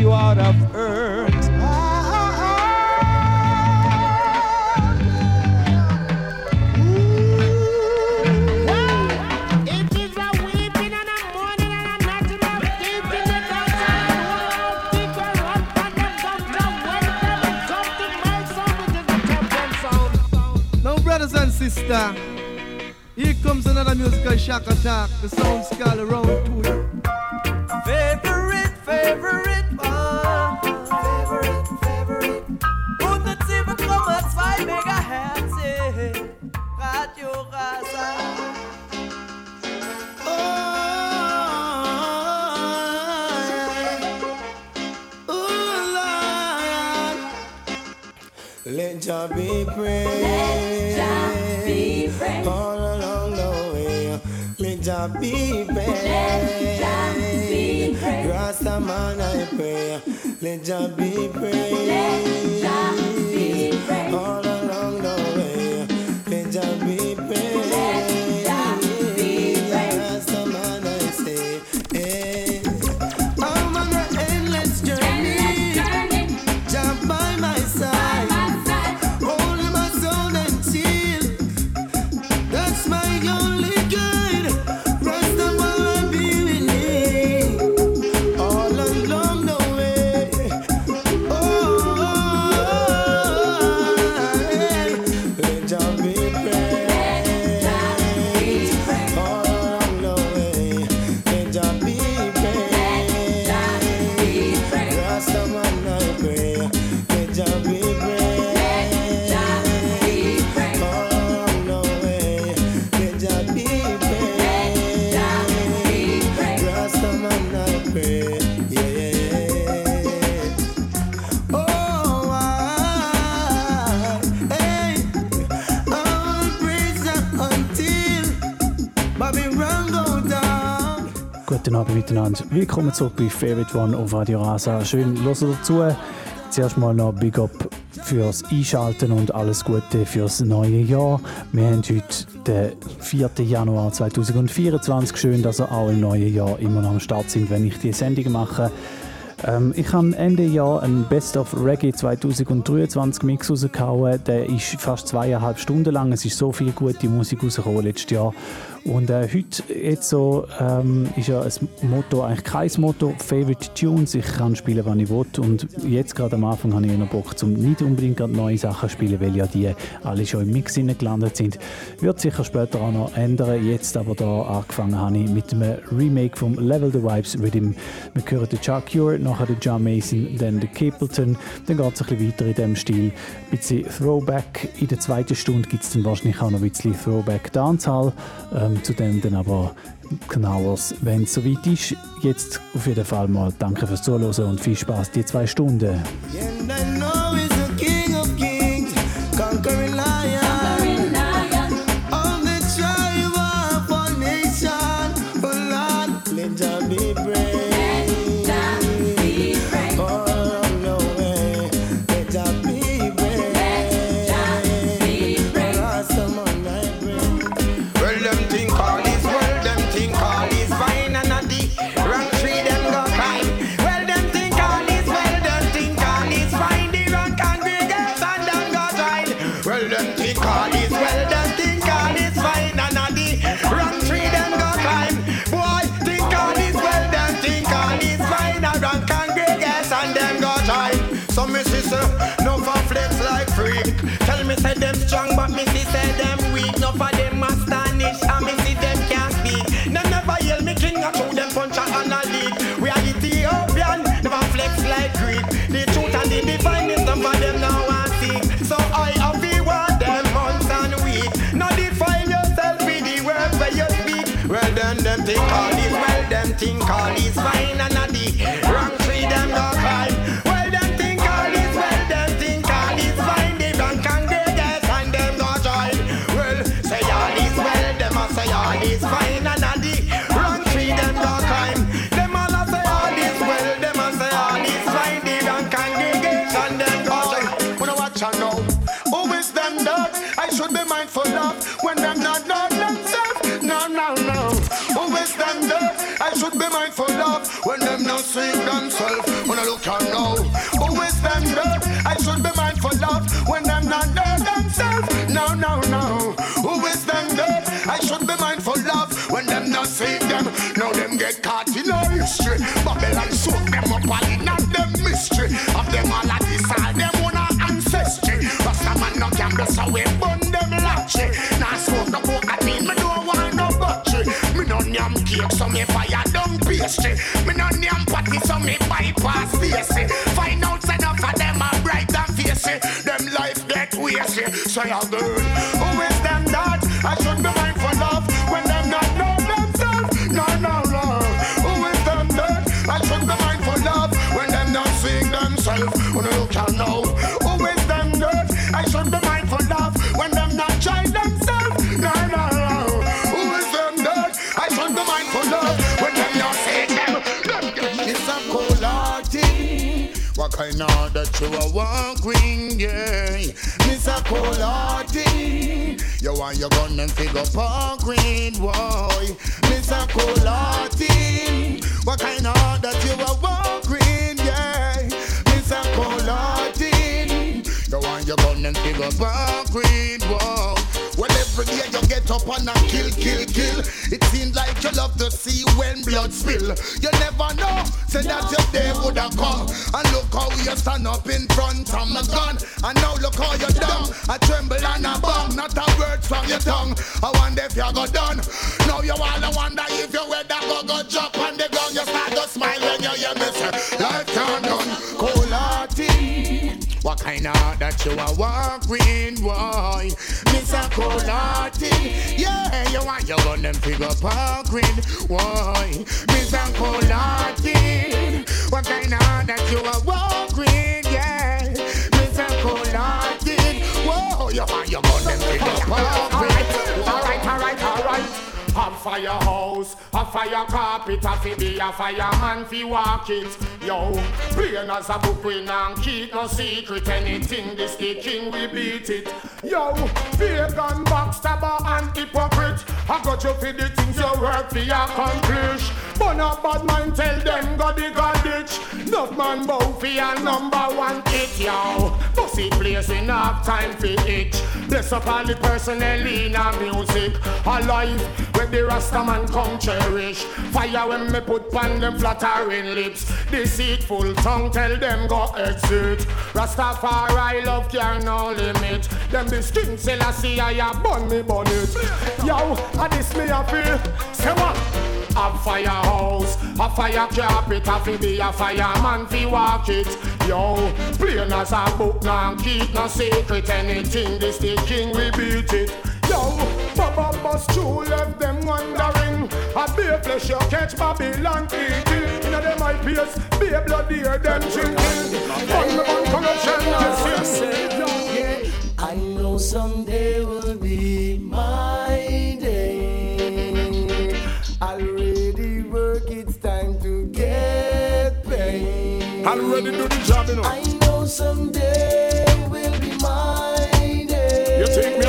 you out of hurt. Now, brothers and sisters, here comes another musical shock attack. The sound skull around to you. Favorite, favorite Let Jah be praised. All along the way. Let Jah be praised. Let Jah be praised. Rasta man I pray. Let Jah be praised. All along the miteinander. Willkommen zurück bei Favorite One auf Radio Rasa. Schön, hört dazu. Zuerst mal noch Big Up fürs Einschalten und alles Gute fürs neue Jahr. Wir haben heute den 4. Januar 2024. Schön, dass ihr auch im neuen Jahr immer noch am Start sind, wenn ich die Sendung mache. Ähm, ich habe Ende Jahr einen Best of Reggae 2023 Mix rausgehauen. Der ist fast zweieinhalb Stunden lang. Es ist so viel gute Musik rausgekommen letztes Jahr. Und äh, heute jetzt so, ähm, ist ja ein Motto, eigentlich kein Motto, Favorite Tunes. Ich kann spielen, wann ich will. Und jetzt gerade am Anfang habe ich eher Bock, zum nicht unbedingt neue Sachen zu spielen, weil ja die alle schon im Mix gelandet sind. Wird sicher später auch noch ändern. Jetzt aber da angefangen habe ich mit einem Remake vom Level the Vibes Rhythm. Wir hören den Chuck Cure, nachher den John Mason, dann den Capleton. Dann geht es ein bisschen weiter in diesem Stil. Ein bisschen Throwback. In der zweiten Stunde gibt es dann wahrscheinlich auch noch ein bisschen Throwback Dancehall. Ähm, zu dem dann aber genaueres, wenn es soweit ist. Jetzt auf jeden Fall mal danke fürs Zuhören und viel Spaß die zwei Stunden. Think all is well, them think all is fine and a the wrong tree them go climb. Well them think all is well, them think all is fine. The wrong congregation them go join. Well say all is well, them a say all is fine and a the wrong tree them go climb. Them all a say all is well, them a say all is fine. The wrong congregation them go join. Wanna watch and know who is them that I should be mindful of should be mindful of love when them not seeing themselves. When I look at now, who is them dirt? I should be mindful of when them not know themselves. No, no, no. Who is them dirt? I should be mindful of when them not seeing them. Now them get caught in a history. Babylon soak them up all in a them mystery. Of them all at this all them own a ancestry. Rasta man no gamble so we burn them latchy. Now smoke no cocaine, me don't want no battery. Me no yam cake so me fire pastry. Me no yam patty so me bypass Stacy. Find out enough of them are bright and facey. Them life get wasted. Say a girl, who is them that? I should be mindful What kind of that you are walking, yeah? Miss a cold. You want your gun and figure park green, boy. Cold hearted. What kind of that you are walking, yeah? Miss a cold. You want your gun and figure park green, boy. Every day you get up and a kill, kill, kill. It seems like you love to see when blood spill. You never know, say that your day would have come. And look how you stand up in front of my gun. And now look how you down. I tremble and I bang, not a word from your tongue. I wonder if you go done. Now you all I wonder if you wear that go go drop on the ground. You start to smile when you hear me say, life can't done. Cold. What kind of heart that you are walking, boy? Miss a cold hearted. Eh? Yeah, you want your gun and figure parking, boy. Miss a cold hearted. Eh? What kind of heart that you are walking, yeah? Miss a cold hearted. Eh? Whoa, you want your gun and figure parking. A firehouse, a fire carpet, a fi be a fireman fi walk it. Yo, plain as a book we non keep no secret. Anything this the king we beat it. Yo, pagan, backstabber and hypocrite. I got you for the things you work fi accomplish. But a bad man tell them go the god ditch. Enough man bow fi a number one hit, yo. Pussy place enough time fi itch. Bless up all the personnel in a music. Alive, where the Rasta man come cherish. Fire when me put pan them flattering lips. Deceitful tongue tell them go exit. Rastafari love care no limit. Them the skin sell I see I bun me bun it. Yo, a this me a feel. Say what? A firehouse, a fire carpet, a fi be a fireman fi walk it. Yo, plain as a book, now keep no secret. Anything this the king we beat it. Yo, Baba true left them wondering. A flesh you catch Babylon eating. Inna them eye pierce, beer blood hear them drinking. Fun me on corruption, yes, yes. I know someday will be my day. Already work, it's time to get paid. Already do the job, you know. I know someday will be my day. You think me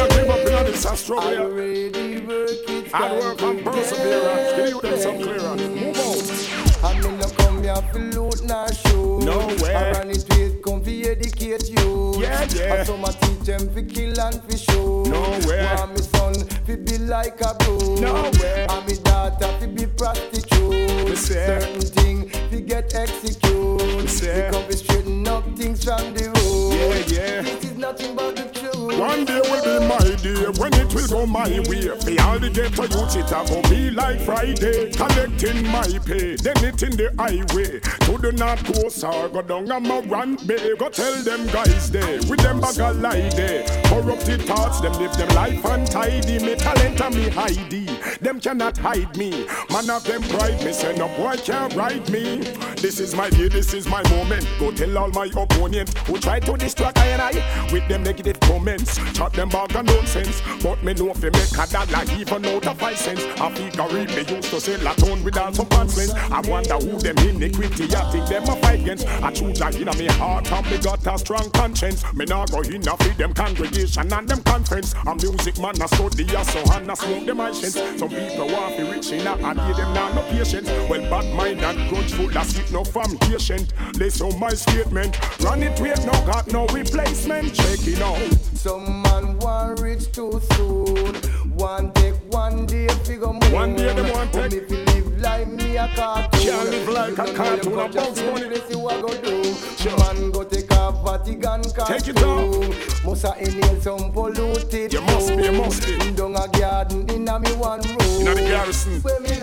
a give up in struggle here? Already work, it's Hard work and perseverance. Give you them some clearance. Move out. I mean, no come here for loot, nah show. No way. I run it with, come fi educate you. Yeah, yeah. And some a teach them fi kill and fi show. No way. Want me son fi be like a bro. No way. And me daughter fi be prostitute. Me say. Certain thing fi get execute. Me say. Because we straighten up things from the road. Yeah, yeah. This is nothing but the. One day will be my day when it will go my way. For all the ghetto youths, it a go be like Friday. Collecting my pay, then it in the highway. To the north coast or go down a Morant Bay. Go tell them guys there, with them bag a lie there. Corrupted thoughts, them live them life untidy. Me talent and me ID, them cannot hide me. Man of them pride, me say no boy can't ride me. This is my day, this is my moment. Go tell all my opponents who try to distract I and I with them negative comments sense. Chat them bag of nonsense. But me know if you make a dollar even out of five cents. A figure me used to sell a ton without some pants I wonder who them iniquity I think them a fight against. I choose a in me heart and me got a strong conscience. Me now go in a feed them congregation and them conference. A music man I study a so and I smoke them actions. Some people want to rich in a and hear them now no patience. Well bad mind and grudgeful that's it no patient. Listen my statement. Run it with no got no replacement. Check it out. Some man want rich too soon. One take one day figure moon. One day them want take. If you live like me a cartoon. Can't live like a cartoon. About money. This you a go do. Sure. Man go take a Vatican cartoon. Take it out. Must a inhale some polluted. You must be. You must be. Down a garden inna me one room. Inna the garrison. Where me I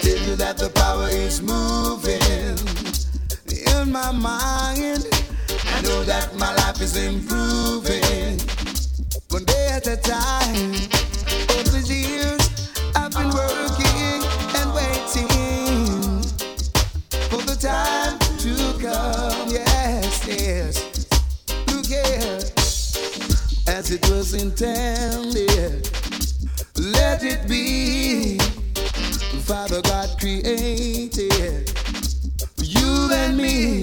tell you that the power is moving in my mind. I know that my life is improving one day at a time. Years, I've been working and waiting for the time to come. Yes, yes. As it was intended, let it be. Father God created you and me.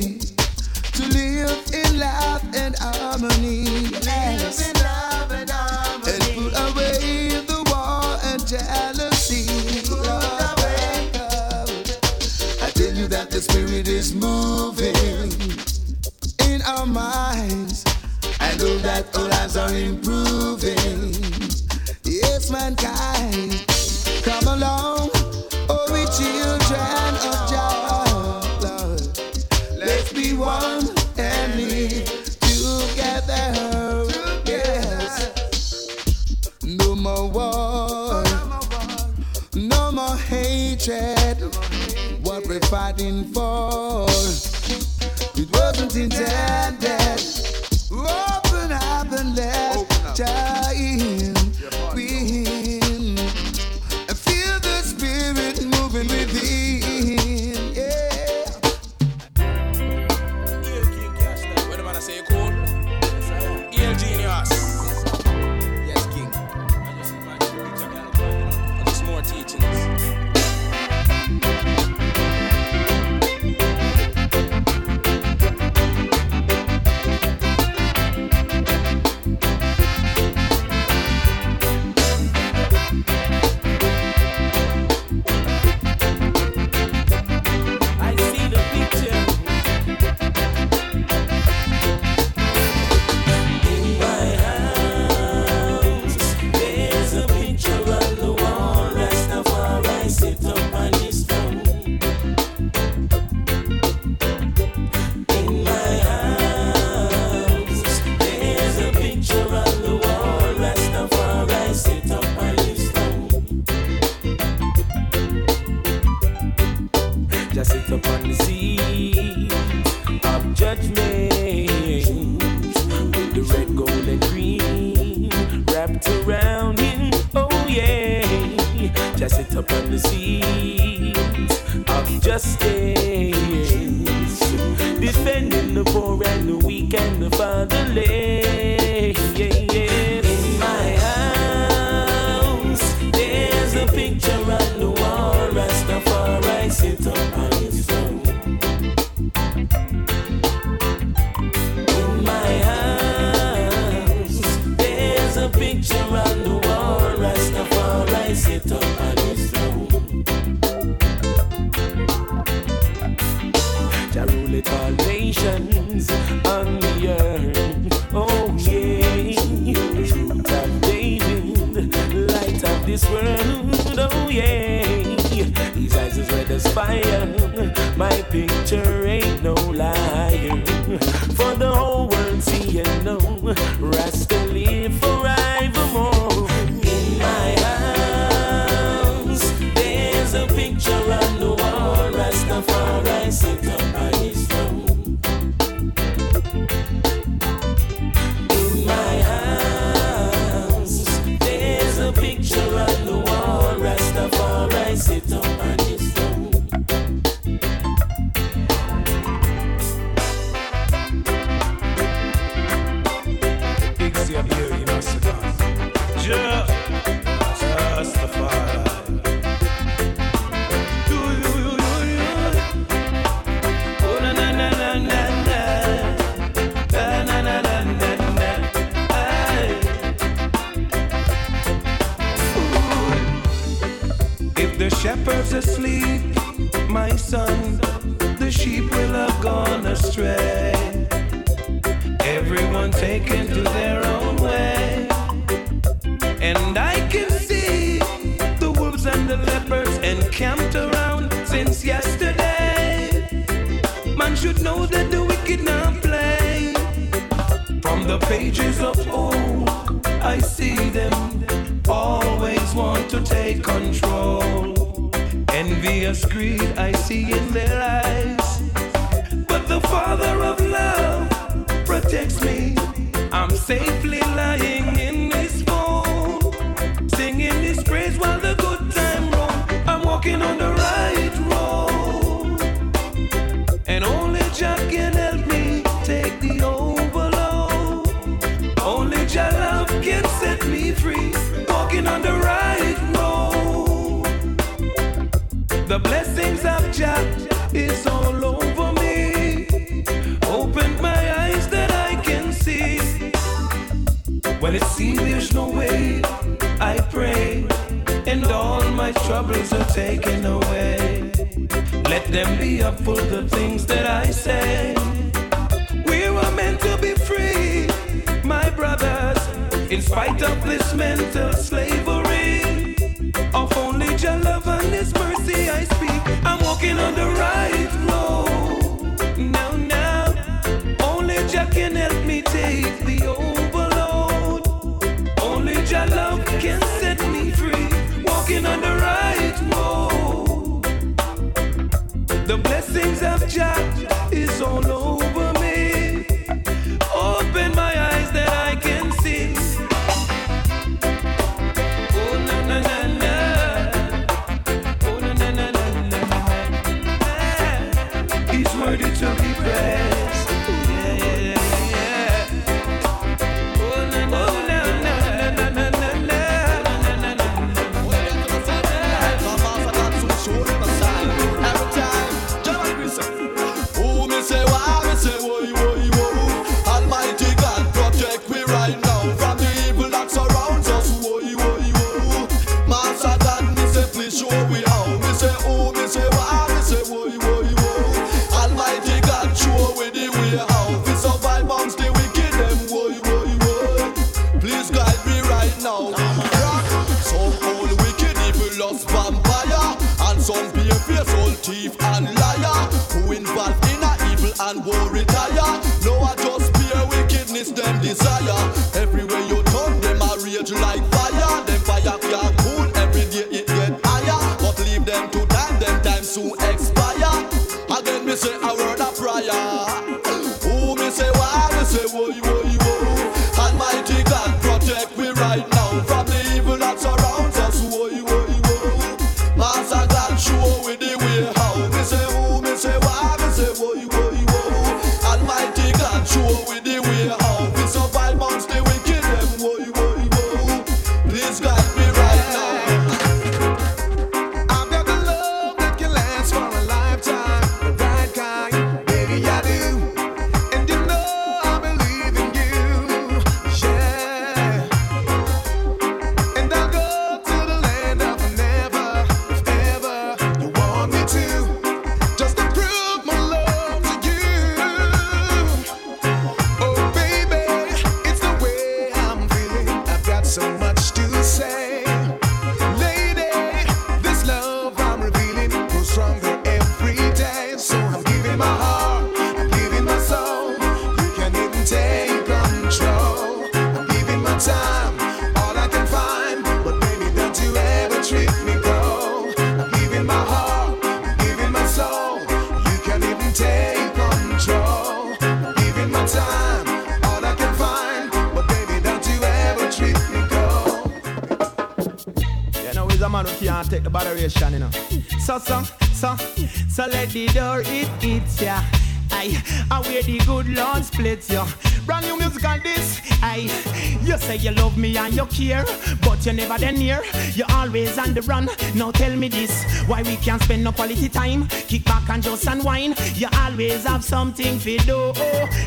Love me and you care, but you're never then near. You're always on the run. Now tell me this: Why we can't spend no quality time? Kick back and just unwind. You always have something to do.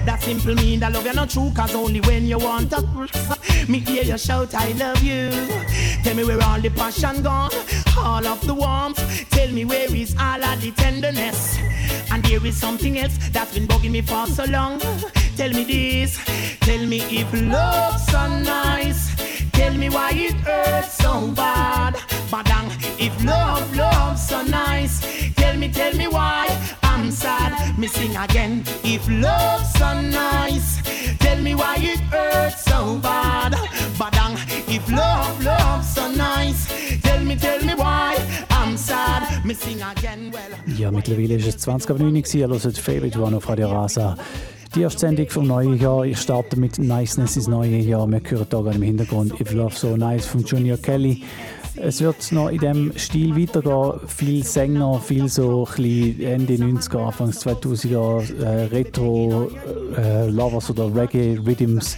That simple mean that love you not true, cause only when you want to. Me hear you shout, I love you. Tell me where all the passion gone, all of the warmth. Tell me where is all of the tenderness. And there is something else that's been bugging me for so long. Tell me this, tell me if love's so nice. Tell me why it hurts so bad. Badang, if love, love's so nice. Tell me, tell me why I'm sad. Me sing again. If love's so nice. Tell me why it hurts so bad. Badang, if love, love's so nice. Tell me, tell me why I'm sad. Me sing again. Ja, mittlerweile ist es 20 ab 9 Uhr. Ihr hört Favorite One auf Radio Rasa. Die erste Sendung vom neuen Jahr. Ich starte mit Niceness ins neue Jahr. Wir hören hier gerade im Hintergrund If Love So Nice von Junior Kelly. Es wird noch in diesem Stil weitergehen. Viel Sänger, viel so Ende 90er, Anfang 2000er äh, Retro äh, Lovers oder Reggae Rhythms.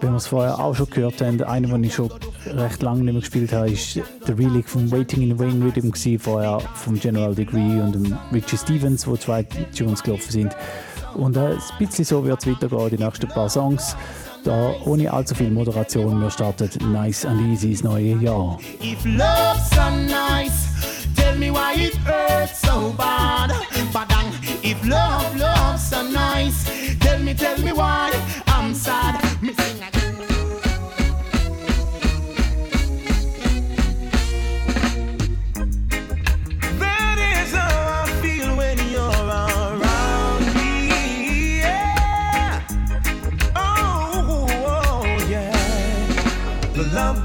Wenn wir es vorher auch schon gehört haben, einer, den ich schon recht lange nicht mehr gespielt habe, ist der Relic von Waiting in the Wayne Rhythm vorher vom General Degree und dem Richie Stevens, wo zwei Tunes gelaufen sind. Und ein bisschen so wird es weitergehen, die nächsten paar Songs. Da ohne allzu viel Moderation, wir starten nice and easy ins neue Jahr. If love's so nice, tell me why it hurts so bad. Badang, if love, love's so nice, tell me, tell me why I'm sad.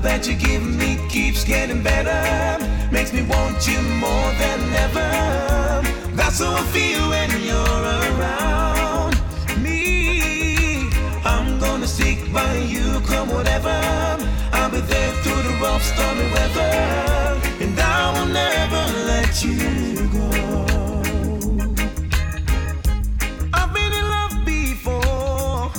That you give me keeps getting better. Makes me want you more than ever. That's how I feel when you're around me. I'm gonna stick by you, come whatever. I'll be there through the rough, stormy weather. And I will never let you go. I've been in love before,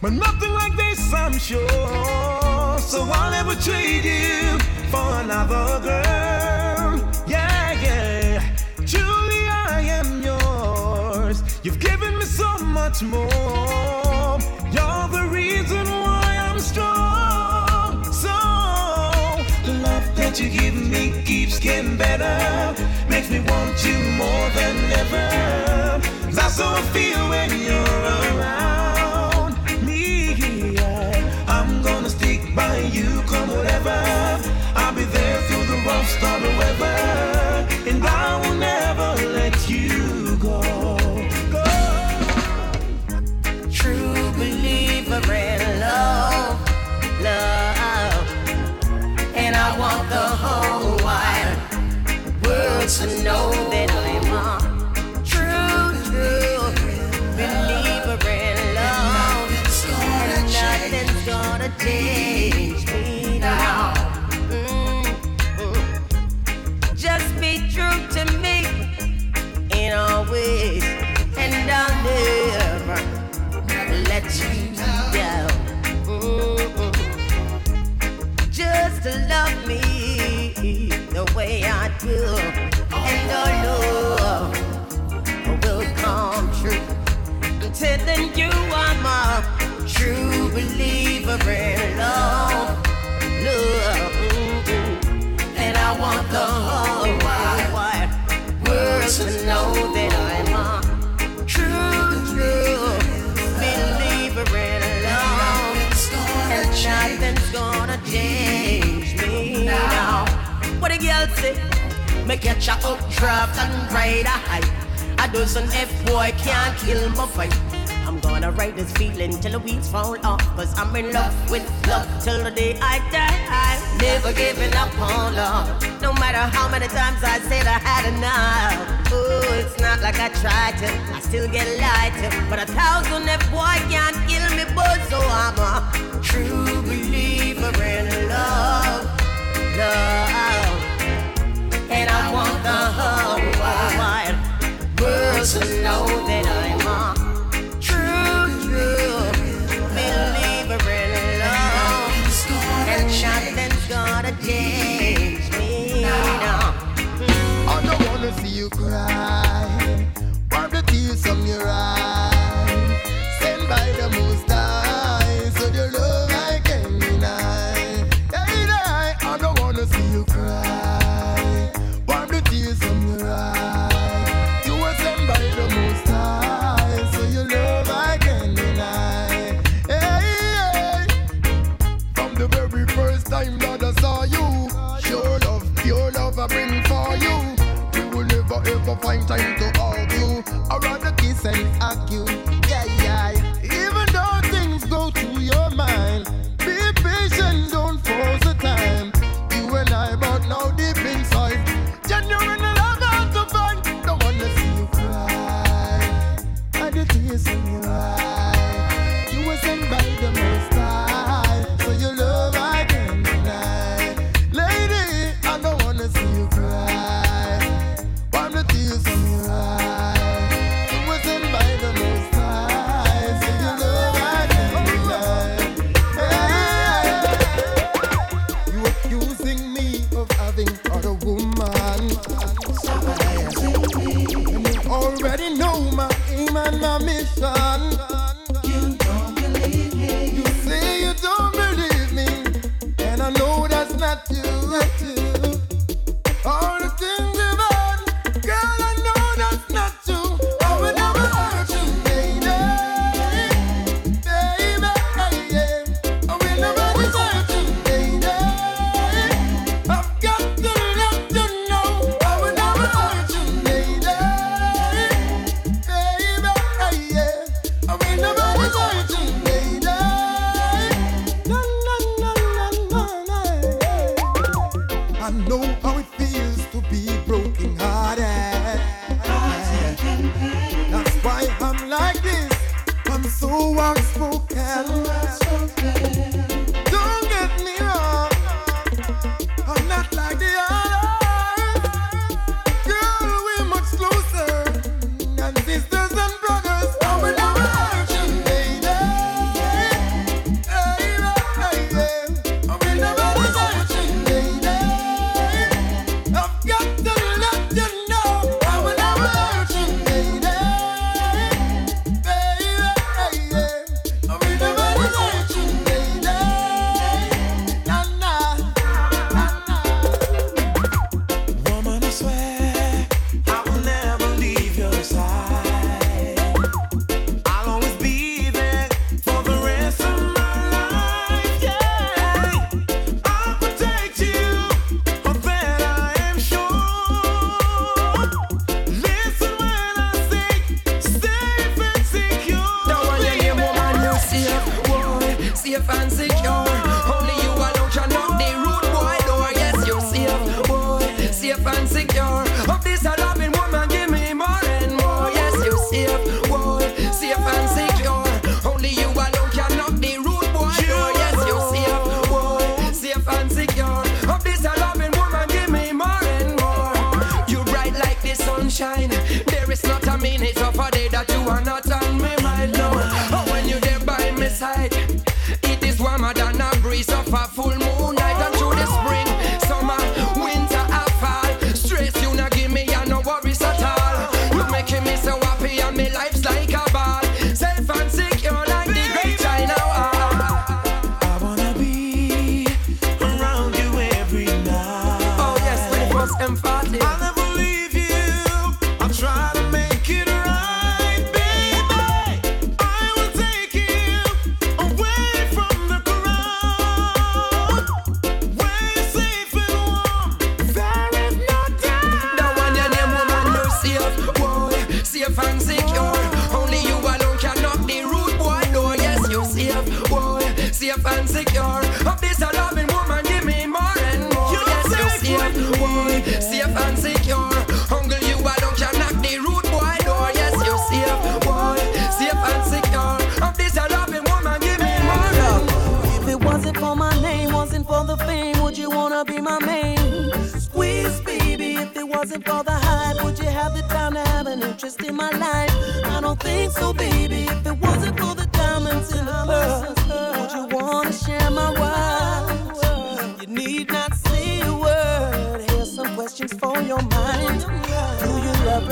but nothing like this, I'm sure. So I'll never trade you for another girl. Yeah, yeah. Truly, I am yours. You've given me so much more. You're the reason why I'm strong. So, the love that you give me keeps getting better. Makes me want you more than ever. That's how I feel when you're Telling you, I'm a true believer in love, love, and I want the whole wide world to know that I'm a true, true believer in love, and nothing's gonna change me now. What a girl say? Me catch a updraft and ride a high. A dozen F boy can't kill my fight. I'm gonna ride this feeling till the weeds fall off. Cause I'm in love with love till the day I die. Never giving up on love. No matter how many times I said I had enough. Oh, it's not like I tried to. I still get lied to. But a thousand F boy can't kill me, but so I'm a true believer in love. Love. And I want the whole to know that I'm a true, true believer in love. And nothing's gonna change me now. I know you cry. Wipe the tears from your eyes. Find time to argue. I'd rather kiss and hug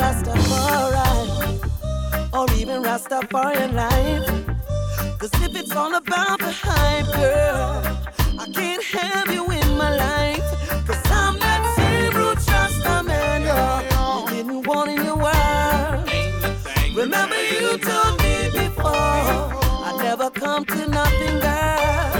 Rastafari or even Rastafarian life. Cause if it's all about the hype, girl, I can't have you in my life. Cause I'm that same root Rasta man, yo. You didn't want in your world. Remember you told me before, I never come to nothing, girl.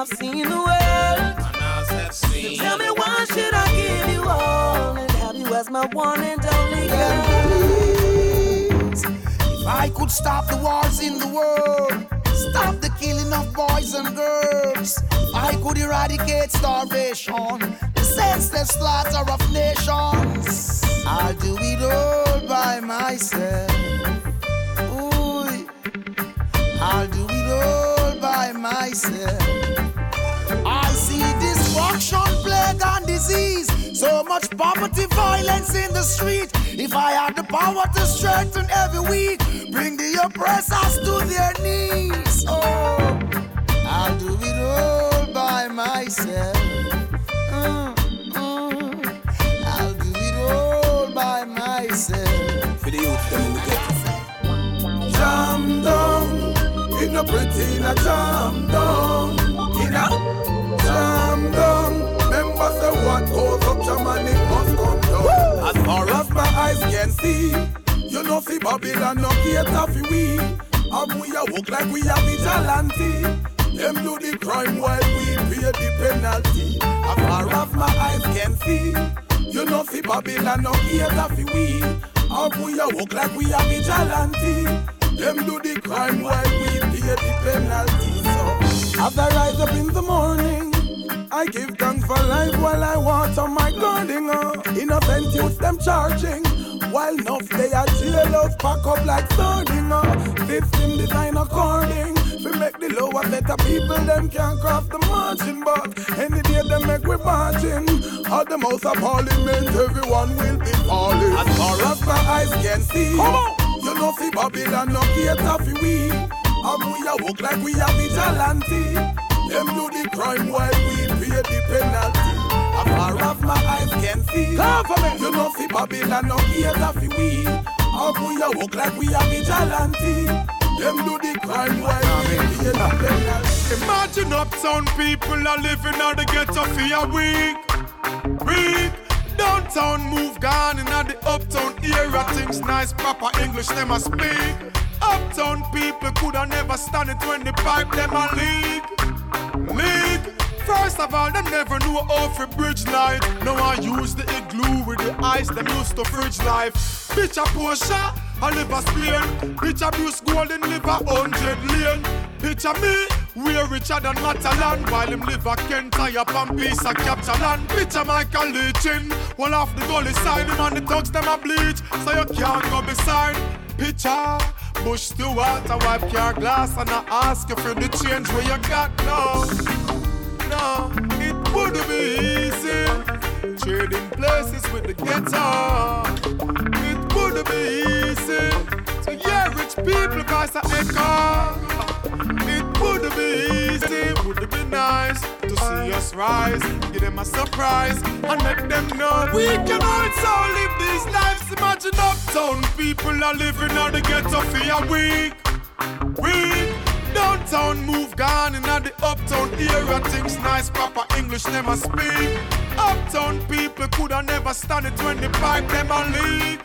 I've seen the world. So tell me why should I give you all and have you as my one and only girl? If I could stop the wars in the world, stop the killing of boys and girls, I could eradicate starvation, the senseless slaughter of nations, I'll do it all by myself. Ooh, I'll do it all by myself. Destruction, plague, and disease. So much poverty, violence in the street. If I had the power to strengthen every weak, bring the oppressors to their knees. Oh, I'll do it all by myself. Mm, mm. I'll do it all by myself. For the youth, them in the ghetto. Jam down, in a pretty in a jam down, in a jam down. Remember say what goes up, Germany must come down. As far as my eyes can see, you know see Babylon no cater for we. And we a walk like we a vigilante. Them do the crime while we pay the penalty. As far as my eyes can see, you know see Babylon no cater for we. And we a walk like we a vigilante. Them do the crime while we pay the penalty. So as I rise up in the morning, I give thanks for life while I water my garden. Uh. Innocent youths them charging. While enough they are jailers pack up like sardine. Uh. System design according. We make the lower better people them can't cross the margin. But any day they make we margin. At the house of parliament everyone will be falling. As far as my eyes can see. Come on. You know see Babylon no cater for we And we a walk like we a vigilante Them do the crime while we pay the penalty As far as my eyes can see Government You know see Babylon no cater for we And we a walk like we a vigilante Them do the crime while we pay the penalty Imagine uptown people are living on the ghetto for a week. Week. Downtown move gone in the uptown era. Things nice, proper English them a speak. Uptown people coulda never stand it when the pipe them a leak. Leak. First of all, them never knew how for bridge light. Now I use the igloo with the ice them used to fridge life. Bitch a Porsche, I live a Spain. Bitch a Bruce Golding live a hundred lane. Picture me, we're richer than Matalan While him live a Kent tie up piece of capture land Picture Michael Leachin One off the gully side, him and the thugs them a bleach So you can't go beside Picture. Bush the water, wipe your glass and I ask you for the change where you got no No, it would be easy. Trading places with the ghetto. It would be easy To hear rich people cause I echo us rise, give them a surprise, and let them know we can also live these lives. Imagine uptown people are living on the ghetto for a week. Week. Downtown move gone in the uptown era. Things nice, proper English never speak. Uptown people coulda never stand it when the pipe them a leak.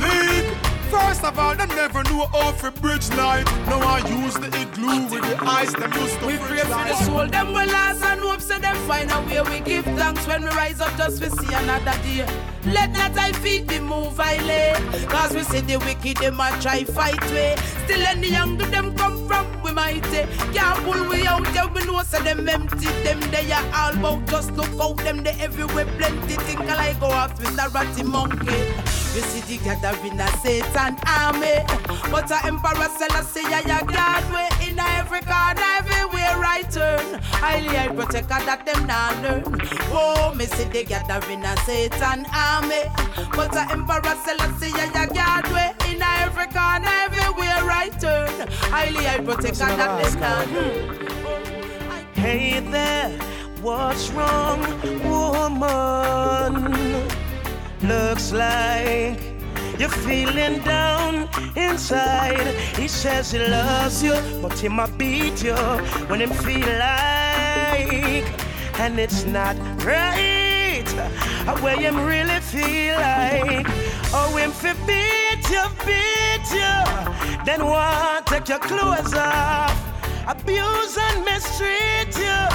Leak. First of all, them never knew how for bridge light. Now I use the igloo with the ice them used to We pray for the soul, them will last and hope so them find a way. We give thanks when we rise up just to see another day. Let not I feet be move I lay. Cause we see the wicked, them a try fight way. Still any young do them come from we mighty. Eh, can't pull we out there, we know so them empty. Them they are all about just look out them they everywhere plenty. Think I like go off with a ratty monkey. We see the gathering of Satan army. But a emperor Selassie, I God way in every corner, everywhere I turn. Highly I protect that them not learn. Oh, me see the gathering of Satan army. But a emperor Selassie, I God way in every corner, everywhere I turn. Highly I protect that them not learn. Hey there, what's wrong, woman? Looks like you're feeling down inside. He says he loves you, but he might beat you when him feel like, and it's not right. Where him really feel like, oh him fi beat you, beat you, then what? Take your clothes off abuse and mistreat you.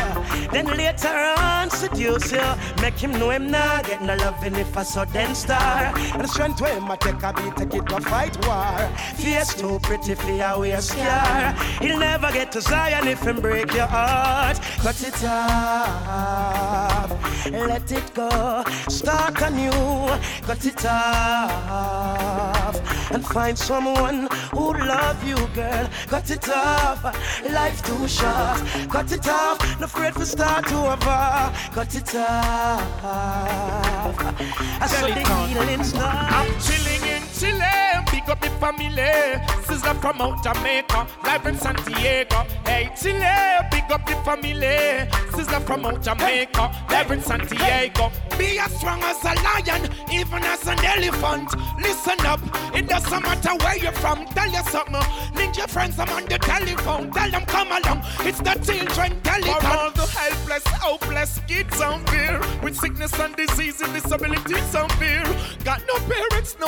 Then later on seduce you. Make him know him not get no loving if I saw then star. And the strength where him a take a beat, take it to fight war. Face too pretty for your wear scar. He'll never get to Zion if him break your heart. Cut it off, let it go. Start anew, cut it off. And find someone who love you, girl. Cut it off life too short. Cut it off, no afraid to start over. Cut it off. I saw the healing start. I'm chilling in Chile, big up the family. Sister from out Jamaica, live in Santiago. Hey Chile, big up the family. Sister from out Jamaica, live in Santiago. Be as strong as a lion, even as an elephant. Listen up, it doesn't matter where you're from. Tell you something. Link your friends, I'm on the telephone. Tell them come along. It's the children telecom. For all the helpless, hopeless kids out there with sickness and disease and disabilities out there. Got no parents, no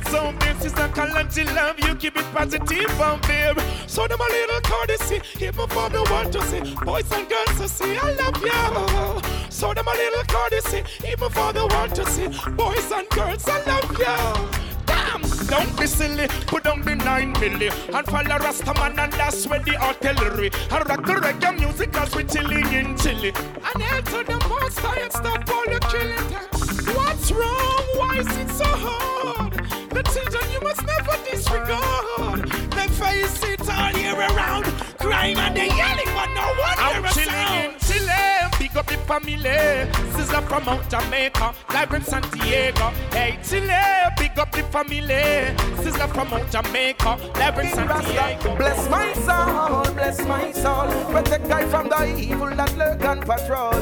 families out there. Sister Kalanji love you, keep it positive um, out there. So them a little courtesy, even for the world to see. Boys and girls to see, I love you. So them a little courtesy, even for the world to see. Boys and girls, I love you. Damn, don't be silly, put down the nine milli and follow Rastaman and that's where the artillery. And rock the reggae music as we chilling in Chile. And hail to the most high and stop all the killing. What's wrong? Why is it so hard? The children you must never disregard. They face it all year around, crying and they yelling, but no one I'm hear a chilling sound. Chile, big up the family. Sister from out Jamaica, live in Santiago. Hey, Chile, big up the family. Sister from out Jamaica, live in Santiago. Bless my soul, bless my soul. Protect I from the evil that lurk and patrol.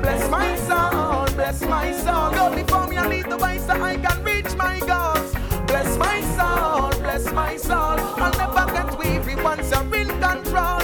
Bless my soul, bless my soul. Go before me and lead the way so I can reach my goals. Bless my soul, bless my soul. I'll never get weary once you're in control.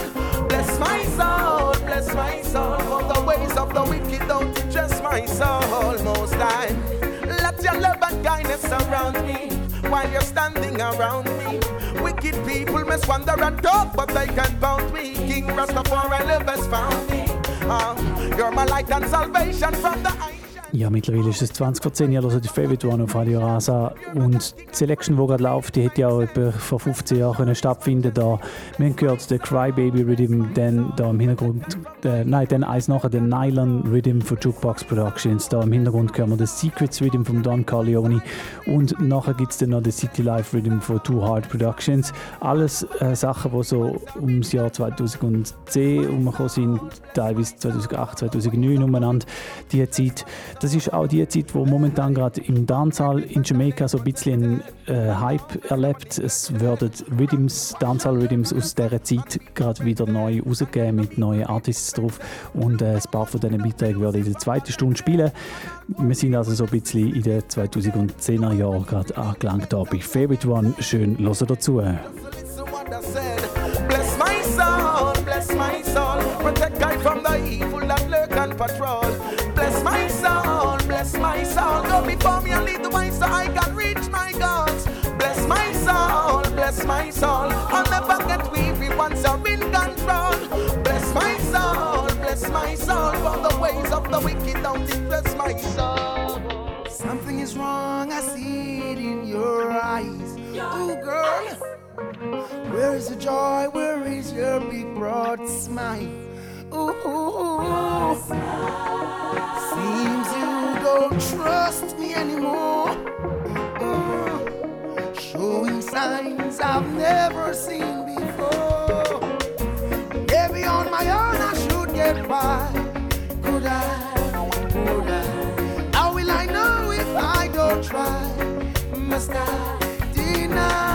Bless my soul, bless my soul. For the ways of the wicked don't interest my soul. Most time, let your love and kindness surround me while you're standing around me. Wicked people must wander and talk, but they can't bound me. King Rastafari love has found me. Ah, you're my light and salvation from the eye. Ja, mittlerweile ist es 20 vor 10 Jahren, also die Favorite One auf Radio Rasa. Und die Selection, die gerade läuft, die hätte ja auch etwa vor 15 Jahren können stattfinden da Wir haben gehört, der Crybaby Rhythm, dann da im Hintergrund, äh, nein, dann eins nachher, der Nylon Rhythm von Jukebox Productions. Da im Hintergrund hören wir den Secrets Rhythm von Don Corleone. Und nachher gibt es dann noch den City Life Rhythm von Too Hard Productions. Alles äh, Sachen, die so ums Jahr 2010 herumgekommen sind, teilweise 2008, 2009 umeinander. Die Zeit, das ist auch die Zeit, wo momentan gerade im Dancehall in Jamaika so ein bisschen äh, Hype erlebt. Es werden Rhythms, Dancehall Rhythms aus dieser Zeit gerade wieder neu rausgegeben mit neuen Artists drauf und äh, ein paar von diesen Beiträgen werden in der zweiten Stunde spielen. Wir sind also so ein bisschen in den 2010er Jahren gerade angelangt da bei Favorite One. Schön hören dazu. Bless my soul, bless my soul. Protect I from the evil that lurk and patrol. Go before me and lead the way so I can reach my goals. Bless my soul, bless my soul. I'll never get weary once you're in control. Bless my soul, bless my soul. For the ways of the wicked don't impress my soul. Something is wrong, I see it in your eyes. Ooh, girl. Where is the joy? Where is your big broad smile? Ooh, seems you don't trust me anymore. Showing signs I've never seen before. Maybe on my own I should get by. Could I? Could I? How will I know if I don't try? Must I deny?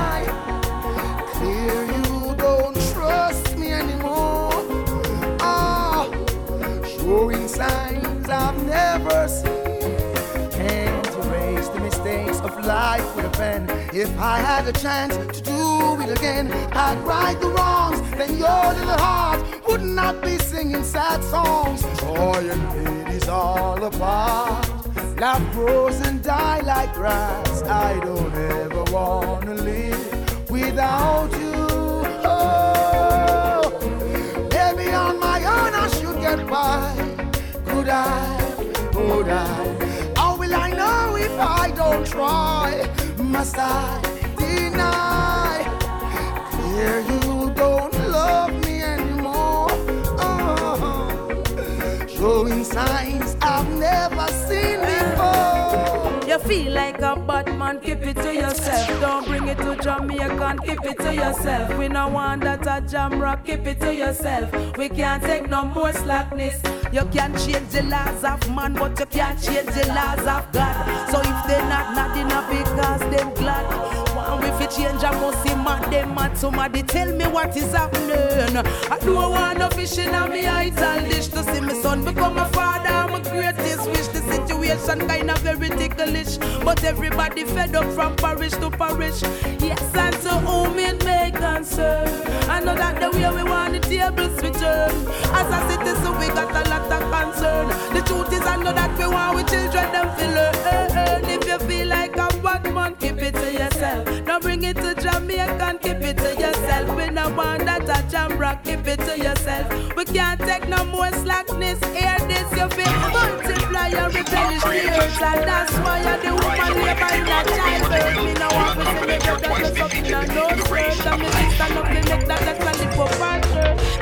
Showing signs I've never seen. Can't erase the mistakes of life with a pen. If I had a chance to do it again, I'd right the wrongs. Then your little heart would not be singing sad songs. Joy and hate is all apart. Love grows and die like grass. I don't ever wanna live without you. Oh, by. Could I? Could I? How will I know if I don't try? Must I deny? Fear you don't love me anymore. Oh, showing signs I've never seen feel like a bad man, keep it to yourself. Don't bring it to Jamaica, keep it to yourself. We no want that a jam rock, keep it to yourself. We can't take no more slackness. You can't change the laws of man, but you can't change the laws of God. So if they not nothing up because them glad. One if you change, I must see man, them mad. Somebody tell me what is happening. I don't want no fish in me ital dish to see my son become a father. My greatest wish. The situation kind of very ticklish, but everybody fed up from parish to parish. Yes, and to whom it may concern. I know that the way we want the tables return. As a citizen, we got a lot of concern. The truth is, I know that we want we children them to learn. If you feel like a bad man, keep it to yourself. Don't bring it to Jamaica, keep it to yourself. We no want that a jam rock, keep it to yourself. We can't take no more slackness. Hear this, you feel multiply your rebellious tears, and that's why the woman. Me no want to and. And stand up the that and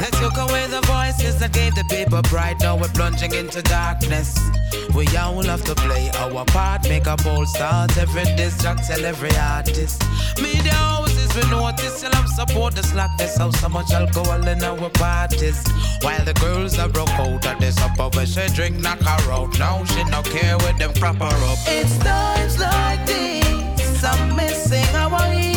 Let's look away the voices that gave the people pride. Now we're plunging into darkness. We all have to play our part, make a bold start. Every distract, tell every artist. Media we notice, you love support the slackness. How so much alcohol in our parties. While the girls are broke out of this upper where she drink, knock her out. Now she no care with them crop her up. It's times like these I'm missing our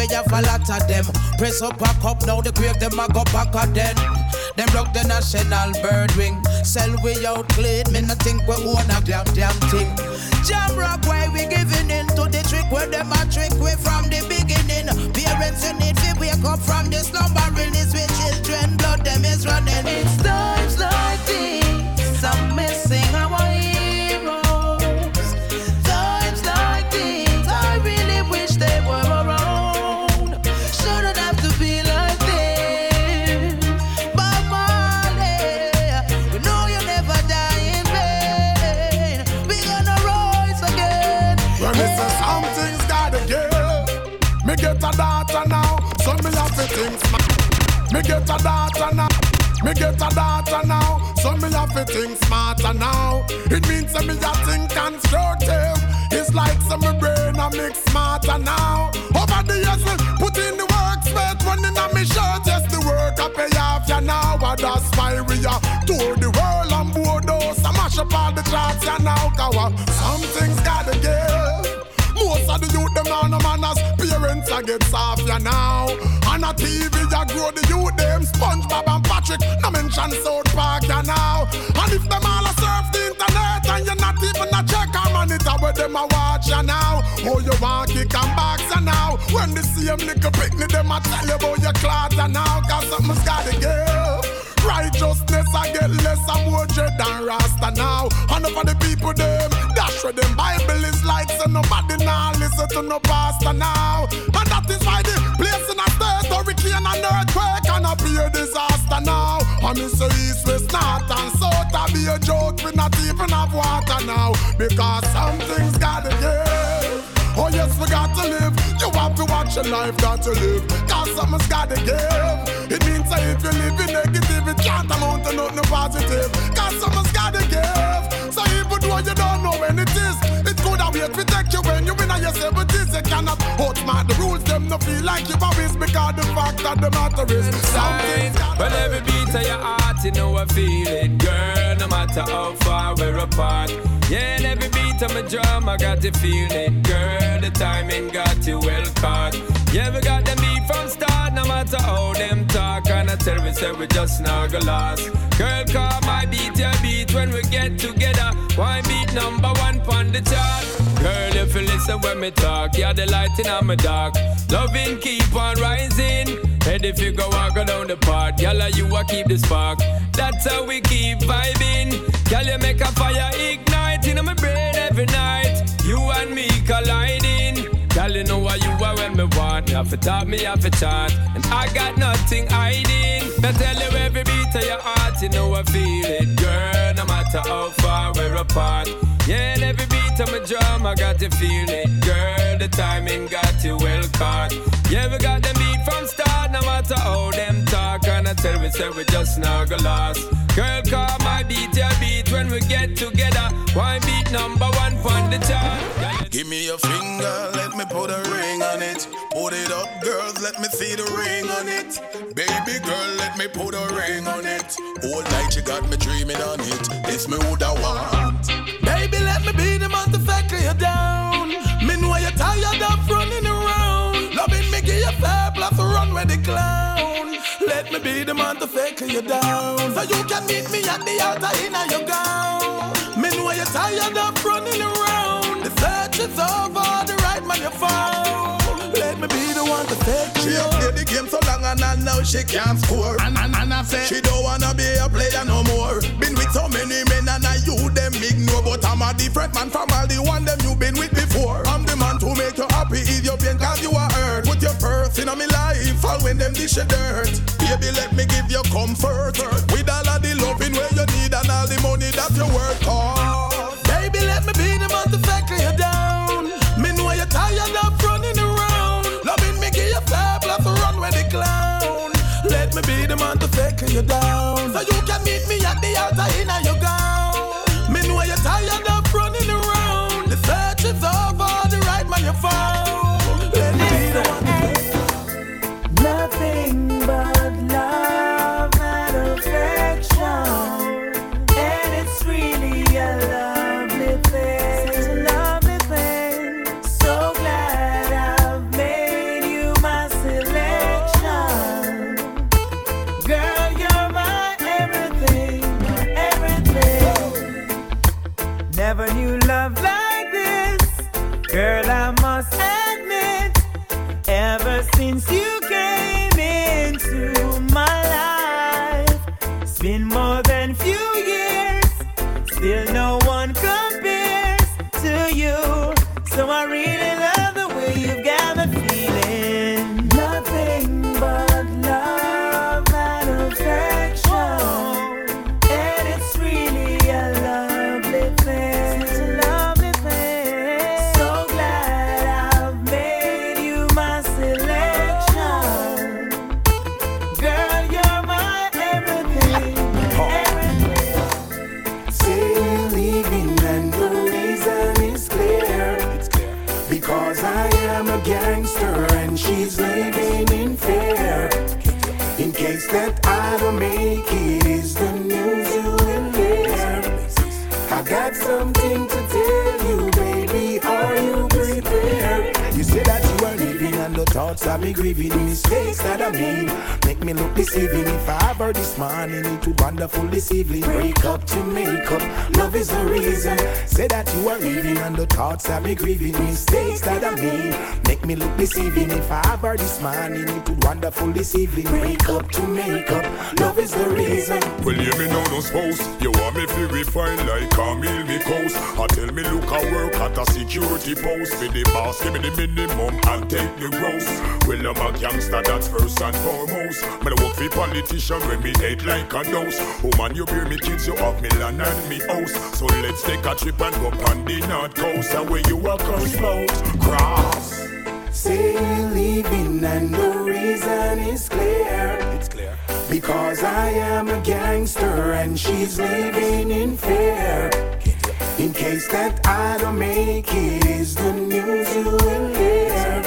we have a lot of them. Press up, back up, now the grave them a go back at them. Them broke the national bird wing. Sell we out clean, me no think we own a damn damn thing. Jam rock, why we giving in to the trick where them a trick we from the beginning. Parents, you need to wake up from the slumbering is with children, blood them is running. It's times a daughter now, me get a daughter now, so me have to think smarter now. It means that me a think constructive. It's like some me brain a mix smarter now. Over the years, we put in the work, spent running on me shirt. Yes, the work I pay off ya now, and that's why we are tour the world and those. I mash up all the charts ya now, cause ah, something's gotta give. Most of the youth them now no manners Parents a get soft ya now On TV ya grow the youth them SpongeBob and Patrick. No mention South Park ya now. And if them all a surf the internet And you're not even a check a monitor Where them a watch ya now. Oh you want kick and box ya now? When the same little picnic them a tell you about your clothes ya now. Cause something's gotta give Righteousness I get less and more dread than Rasta now. And for the people them, dash where them Bible is like so nobody now listen to no pastor now. And that is why the place in a and earthquake and a a disaster now. And me say east, west, north and south I be a joke. We not even have water now because something's gotta give. Oh yes, we got to live. You have to watch your life, got to live. Cause something's gotta give. It means that if you live in negative, it can't amount to nothing positive. Cause something's gotta give. So even though you don't know when it is, it could have wait to take you when you win at your 70s. You cannot outsmart the rules, them no feel like you always because the fact that the matter is something's gotta Well, every beat of your heart, you know I feel it, girl. No matter how far we're apart. Yeah, and every beat of my drum, I got to feel it. Girl, the timing got you well caught. Yeah, we got the beat from start, no matter how them talk. And I tell me, say we just not gonna last. Girl, call my beat, your beat when we get together. Why beat number one on the chart? Girl, if you listen when me talk, you're the light in my dark. Loving keep on rising. Head if you go walk down the path, gyal, you a keep the spark. That's how we keep vibing. Gyal, you make a fire ignite in my brain every night. You and me colliding. Gyal, you know what you are when me want. You have to talk, me have to chant, and I got nothing hiding. I tell you every beat of your heart, you know I feel it, girl. No matter how far we're apart. Yeah, every beat my drum, I got to feel it, girl. The timing got you well caught. Yeah, we got the beat from start, no matter how them talk. And I tell me, say we just gonna last. Girl, call my beat, your beat when we get together. Why beat number one on the chart? Give me your finger, let me put a ring on it. Put it up, girls, let me see the ring on it. Baby girl, let me put a ring on it. All night you got me dreaming on it. This me would I want. Baby, let me be the man to factor you down. Me know you're tired of running around. Loving me, give you fair plus run with the clown. Let me be the man to fake you down. So you can meet me at the altar in your gown. Me know you're tired of running around. The search is over, the right man you found. Let me be the one to fake She you. played the game so long and I know she can't score. And, and, and I say she don't wanna be a player no more. Been with so many men and I you them ignore, a different man from all the one them you been with before. I'm the man to make you happy, your pain, cause you are hurt. Put your purse in my life, fall when them dish your dirt. Baby, let me give you comfort with all of the loving where you need and all the money that you work hard. Baby, let me be the man to factor you down. Me know you're tired of running around. Loving me, give you fair plus run with the clown. Let me be the man to fake you down. So you this evening. Break up to make up, thoughts of me grieving, mistakes that I made make me look deceiving. If I ever this morning, it would wonderful this evening. Break up to make up, love is the reason. Well, you me know no spouse. You want me to refine like a meal me coast. I tell me look I work at a security post. Be the boss, give me the minimum and take the gross. Well, I'm a gangster, that's first and foremost. Man, I work for politician when me hate like a nose. Oh man, you bear me kids, you have me land and me house. So let's take a trip and go on the north coast. And where you walk on out, cross. Say you're leaving and the reason is clear. It's clear. Because I am a gangster and she's living in fear. In case that I don't make it, is the news you will hear.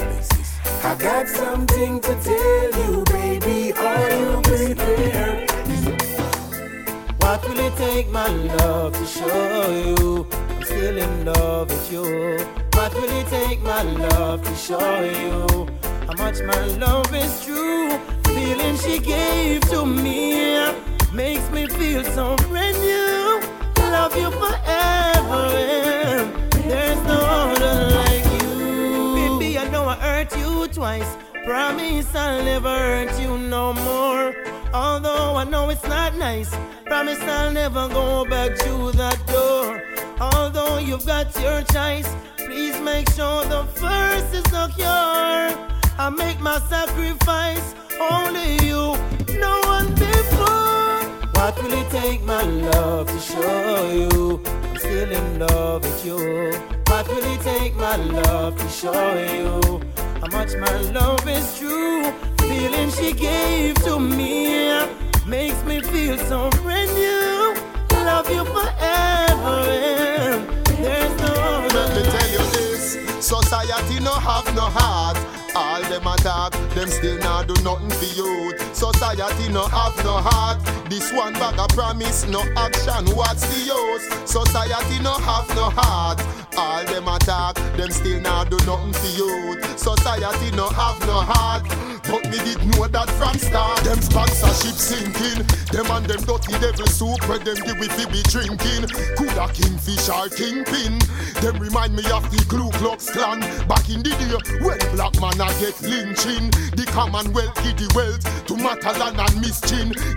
I got something to tell you, baby. Are you prepared? What will it take my love to show you still in love with you? What will it take my love to show you how much my love is true? Feeling she gave to me makes me feel so brand new. Love you forever. There's no other like you. Baby, I know I hurt you twice. Promise I'll never hurt you no more. Although I know it's not nice. Promise I'll never go back to that door. Although you've got your choice, please make sure the first is secure. I make my sacrifice, only you, no one before. What will it take, my love, to show you I'm still in love with you? What will it take, my love, to show you how much my love is true? Feeling she gave to me makes me feel so brand new. Love you forever. Society no have no heart all them attack, them still not do nothing for youth. Society no have no heart. This one bag of promise, no action. What's the use? Society no have no heart. All them attack, them still not do nothing for youth. Society no have no heart. But me did know that from start. Them sponsorship sinking. Them and them dirty devil soup where them give fi be drinking. Coulda kingfish or kingpin. Them remind me of the Ku Klux Klan back in the day when black man a get lynching. The Commonwealth give the wealth to Matalan and Miss.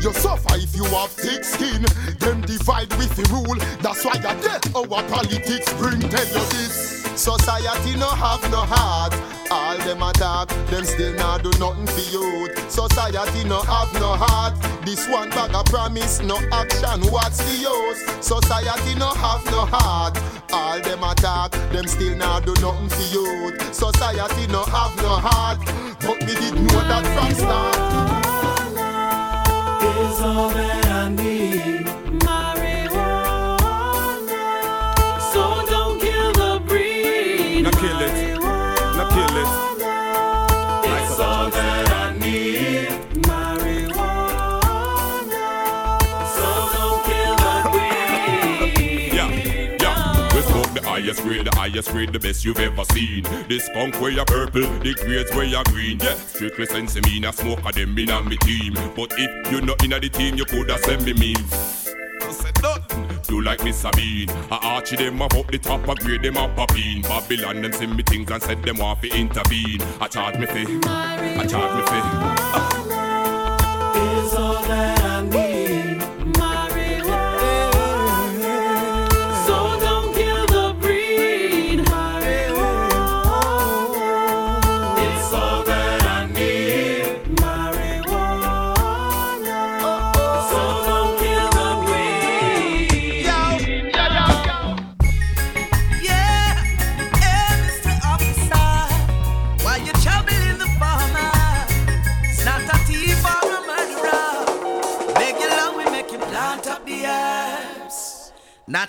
You suffer if you have thick skin. Them divide with the rule. That's why I get our politics bring. Tell you this. Society no have no heart. All them attack, them still not do nothing for youth. Society no have no heart. This one bag of promise, no action. What's the use? Society no have no heart. All them attack, them still not do nothing for youth. Society no have no heart. But me did know that from start. Is all that I need. Kill it. Now kill it. It's all that I need. Marijuana. So don't kill the. Yeah, yeah. We smoke the highest grade, the highest grade, the best you've ever seen. This skunk where you purple, the grades where you green. Yeah, strictly sense me, a smoke of them in on me team. But if you're not in the team, you coulda send me mean. Like Miss Sabine. I archie them up up the top, I grade them up a bean. Babylon them send me things and said them want to intervene. I charge me fee. I charge me fee. Is all that I need.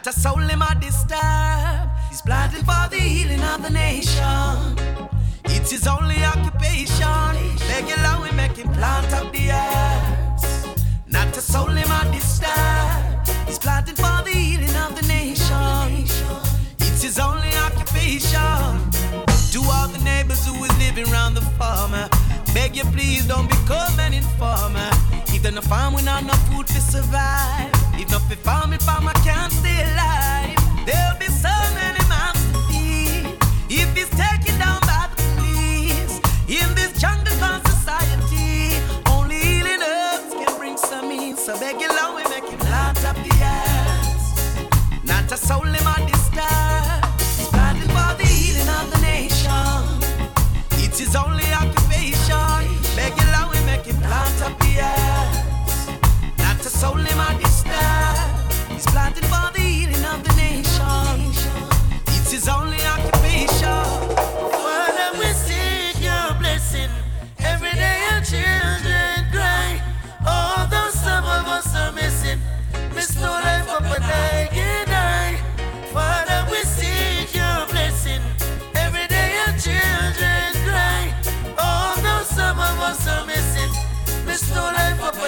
Not a soul him a disturb. He's planting for the healing of the nation. It's his only occupation. You love, we make him plant up the herbs. Not a soul him a disturb. He's planting for the healing of the nation. It's his only occupation. To all the neighbors who is living around the farmer, beg you please don't become an informer. They're not farm, not enough food to survive. If not for farming, farmer can't stay alive. There'll be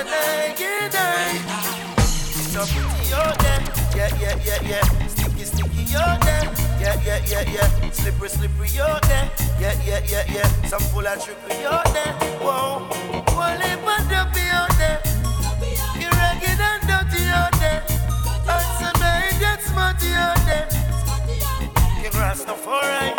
I you're yeah. Sticky, sticky, you're there. Yeah, yeah, yeah, yeah. Slippery, slippery, you're there. Yeah, yeah, yeah, yeah. Some full of trickery, you're there. Whoa, lip and dumpy out there. You're ragged and dirty out there. And some idiot smarty out there. King Rastafari, King Rastafari,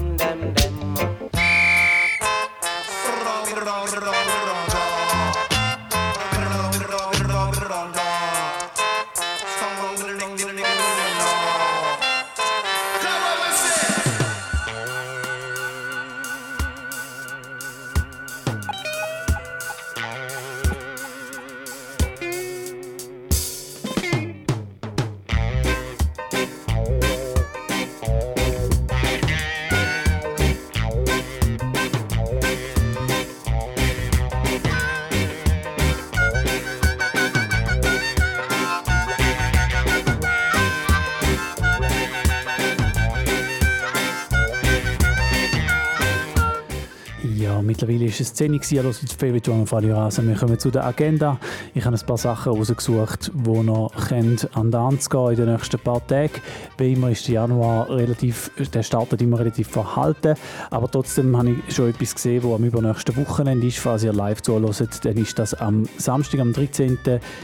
mittlerweile ist es 10 Uhr, ihr hört das One auf Radio Rasa. Wir kommen zu der Agenda. Ich habe ein paar Sachen rausgesucht, ihr könnt an den Tanz gehen in den nächsten paar Tagen. Wie immer ist der Januar relativ, der startet immer relativ verhalten, aber trotzdem habe ich schon etwas gesehen, wo am übernächsten Wochenende ist. Falls ihr live zuhört, dann ist das am Samstag, am 13.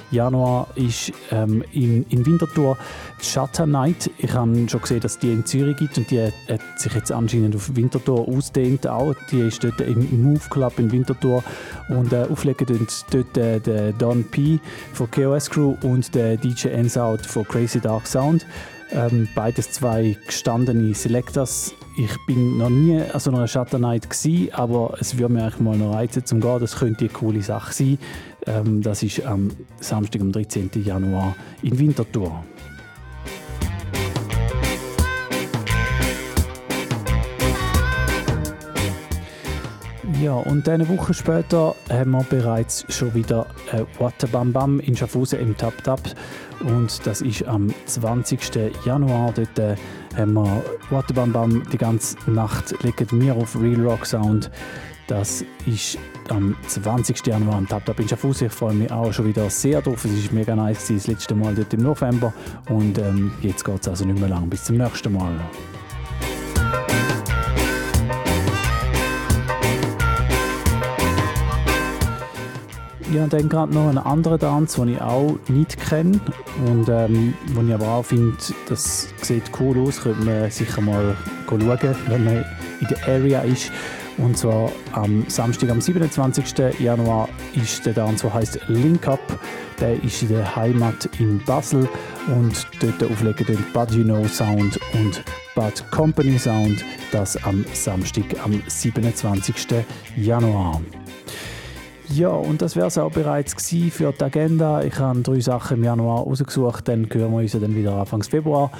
Januar, ist ähm, in, in Winterthur die Shutter Night. Ich habe schon gesehen, dass die in Zürich gibt und die hat sich jetzt anscheinend auf Winterthur ausdehnt auch. Die ist dort im Move Club in Winterthur und äh, auflegen dort, dort äh, der Don P von KOS Crew und der DJ Ensout von Crazy Dark Sound. Ähm, beides zwei gestandene Selectors. Ich bin noch nie an so einer Shutter Night gewesen, aber es würde mir eigentlich mal noch reizen zum gehen. Das könnte eine coole Sache sein. Ähm, das ist am Samstag, am 13. Januar in Winterthur. Ja, und eine Woche später haben wir bereits schon wieder äh, Wattebam Bam in Schaffhausen im Tap Tap. Und das ist am 20. Januar. Dort äh, haben wir Wattebam Bam die ganze Nacht legen wir auf Real Rock Sound Das ist am 20. Januar am Tap Tap in Schaffhausen. Ich freue mich auch schon wieder sehr drauf. Es ist mega nice das letzte Mal dort im November. Und ähm, jetzt geht es also nicht mehr lang. Bis zum nächsten Mal. Ich habe dann gerade noch einen anderen Tanz, den ich auch nicht kenne und ähm, wo ich aber auch finde, das sieht cool aus, könnte man sicher mal schauen, wenn man in der Area ist. Und zwar am Samstag, am 27. Januar, ist der Tanz, der heißt Link Up. Der ist in der Heimat in Basel und dort auflegen den Bad You Know Sound und Bad Company Sound. Das am Samstag, am 27. Januar. Ja, und das wäre es auch bereits für die Agenda. Ich habe drei Sachen im Januar rausgesucht, dann hören wir uns dann wieder Anfang Februar.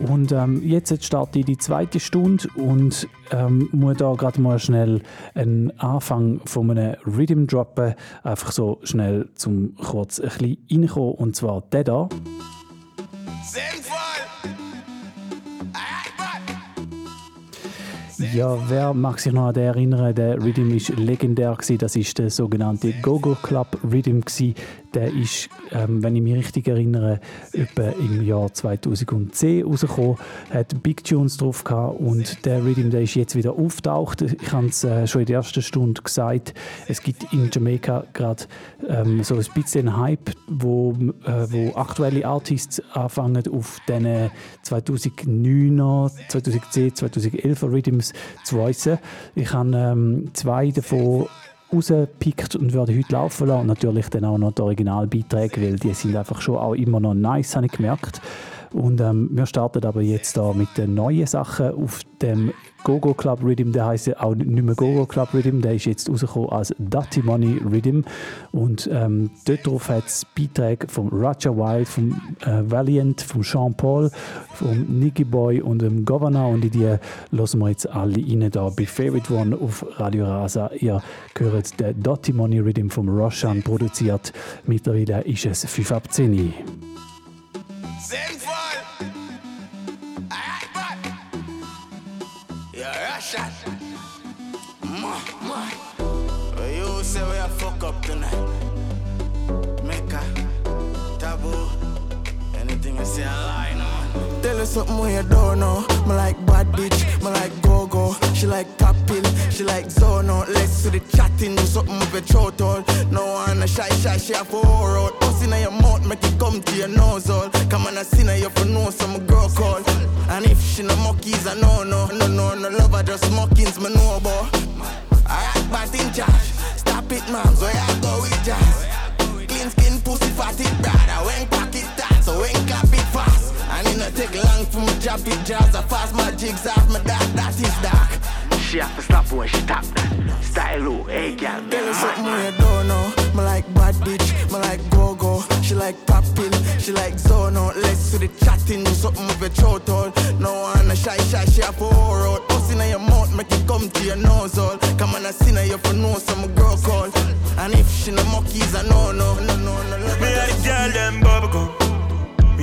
Und ähm, jetzt starte ich die zweite Stunde und ähm, muss da gerade mal schnell einen Anfang von einem Rhythm droppen. Einfach so schnell zum kurz ein bisschen reinkommen. Und zwar der da. Ja, wer mag sich noch an den erinnern? Der Rhythm ist legendär. Das ist der sogenannte Go-Go Club Rhythm. Der ist, ähm, wenn ich mich richtig erinnere, etwa im Jahr 2010 rausgekommen. Hat Big Tunes drauf gehabt und der Rhythm, der ist jetzt wieder auftaucht. Ich habe es äh, schon in der ersten Stunde gesagt. Es gibt in Jamaika gerade ähm, so ein bisschen Hype, wo, äh, wo aktuelle Artists anfangen auf diesen 2009er, 2010, 2011er Rhythms zu voicen. Ich habe ähm, zwei davon rausgepickt und werde heute laufen lassen. Und natürlich dann auch noch die Originalbeiträge, weil die sind einfach schon auch immer noch nice, habe ich gemerkt. Und ähm, wir starten aber jetzt da mit den neuen Sachen auf dem Gogo Club Rhythm. Der heißt ja auch nicht mehr Gogo Club Rhythm, der ist jetzt rausgekommen als Dirty Money Rhythm. Und ähm, dort drauf hat es Beiträge von Roger Wild, vom äh, Valiant, von Sean Paul, vom Nicky Boy und dem Governor. Und in die hören wir jetzt alle rein da bei Favorite One auf Radio Rasa. Ihr hört den Dirty Money Rhythm vom Roshan produziert. Mittlerweile ist es 5 ab 10. Yeah, Ma. You say we a fuck up tonight. Mecca, taboo. Anything you say, I lie, no. Tell her something when you don't know. Me like bad bitch, me like go go. She like pop she like zono. Let's do the chatting, do something with your throat all. No one a shy shy, she a four out. Pussy in your mouth, make it come to your nose all. Come on, I see now you for know some girl call. And if she no monkeys, I know no, no no no love her just mockings, me know about. Alright, but in charge. Stop it, man. So I go with jazz. Clean skin, pussy, fatty, brother. When not take long for me jazz. I fast my jigs off my dark, that is dark. She have to stop when she tap that. Style low, hey girl. Tell her something when you don't know. Me like bad bitch, me like go go. She like pop pill, she like zono. Let's do the chatting, do something with your throat all. No one a shy shy, she a four out. Pussy in your mouth, make it come to your nose all. Come on, I see now you for know some girl call. And if she no monkeys, I know no no no no. love Me just had a girl them bubble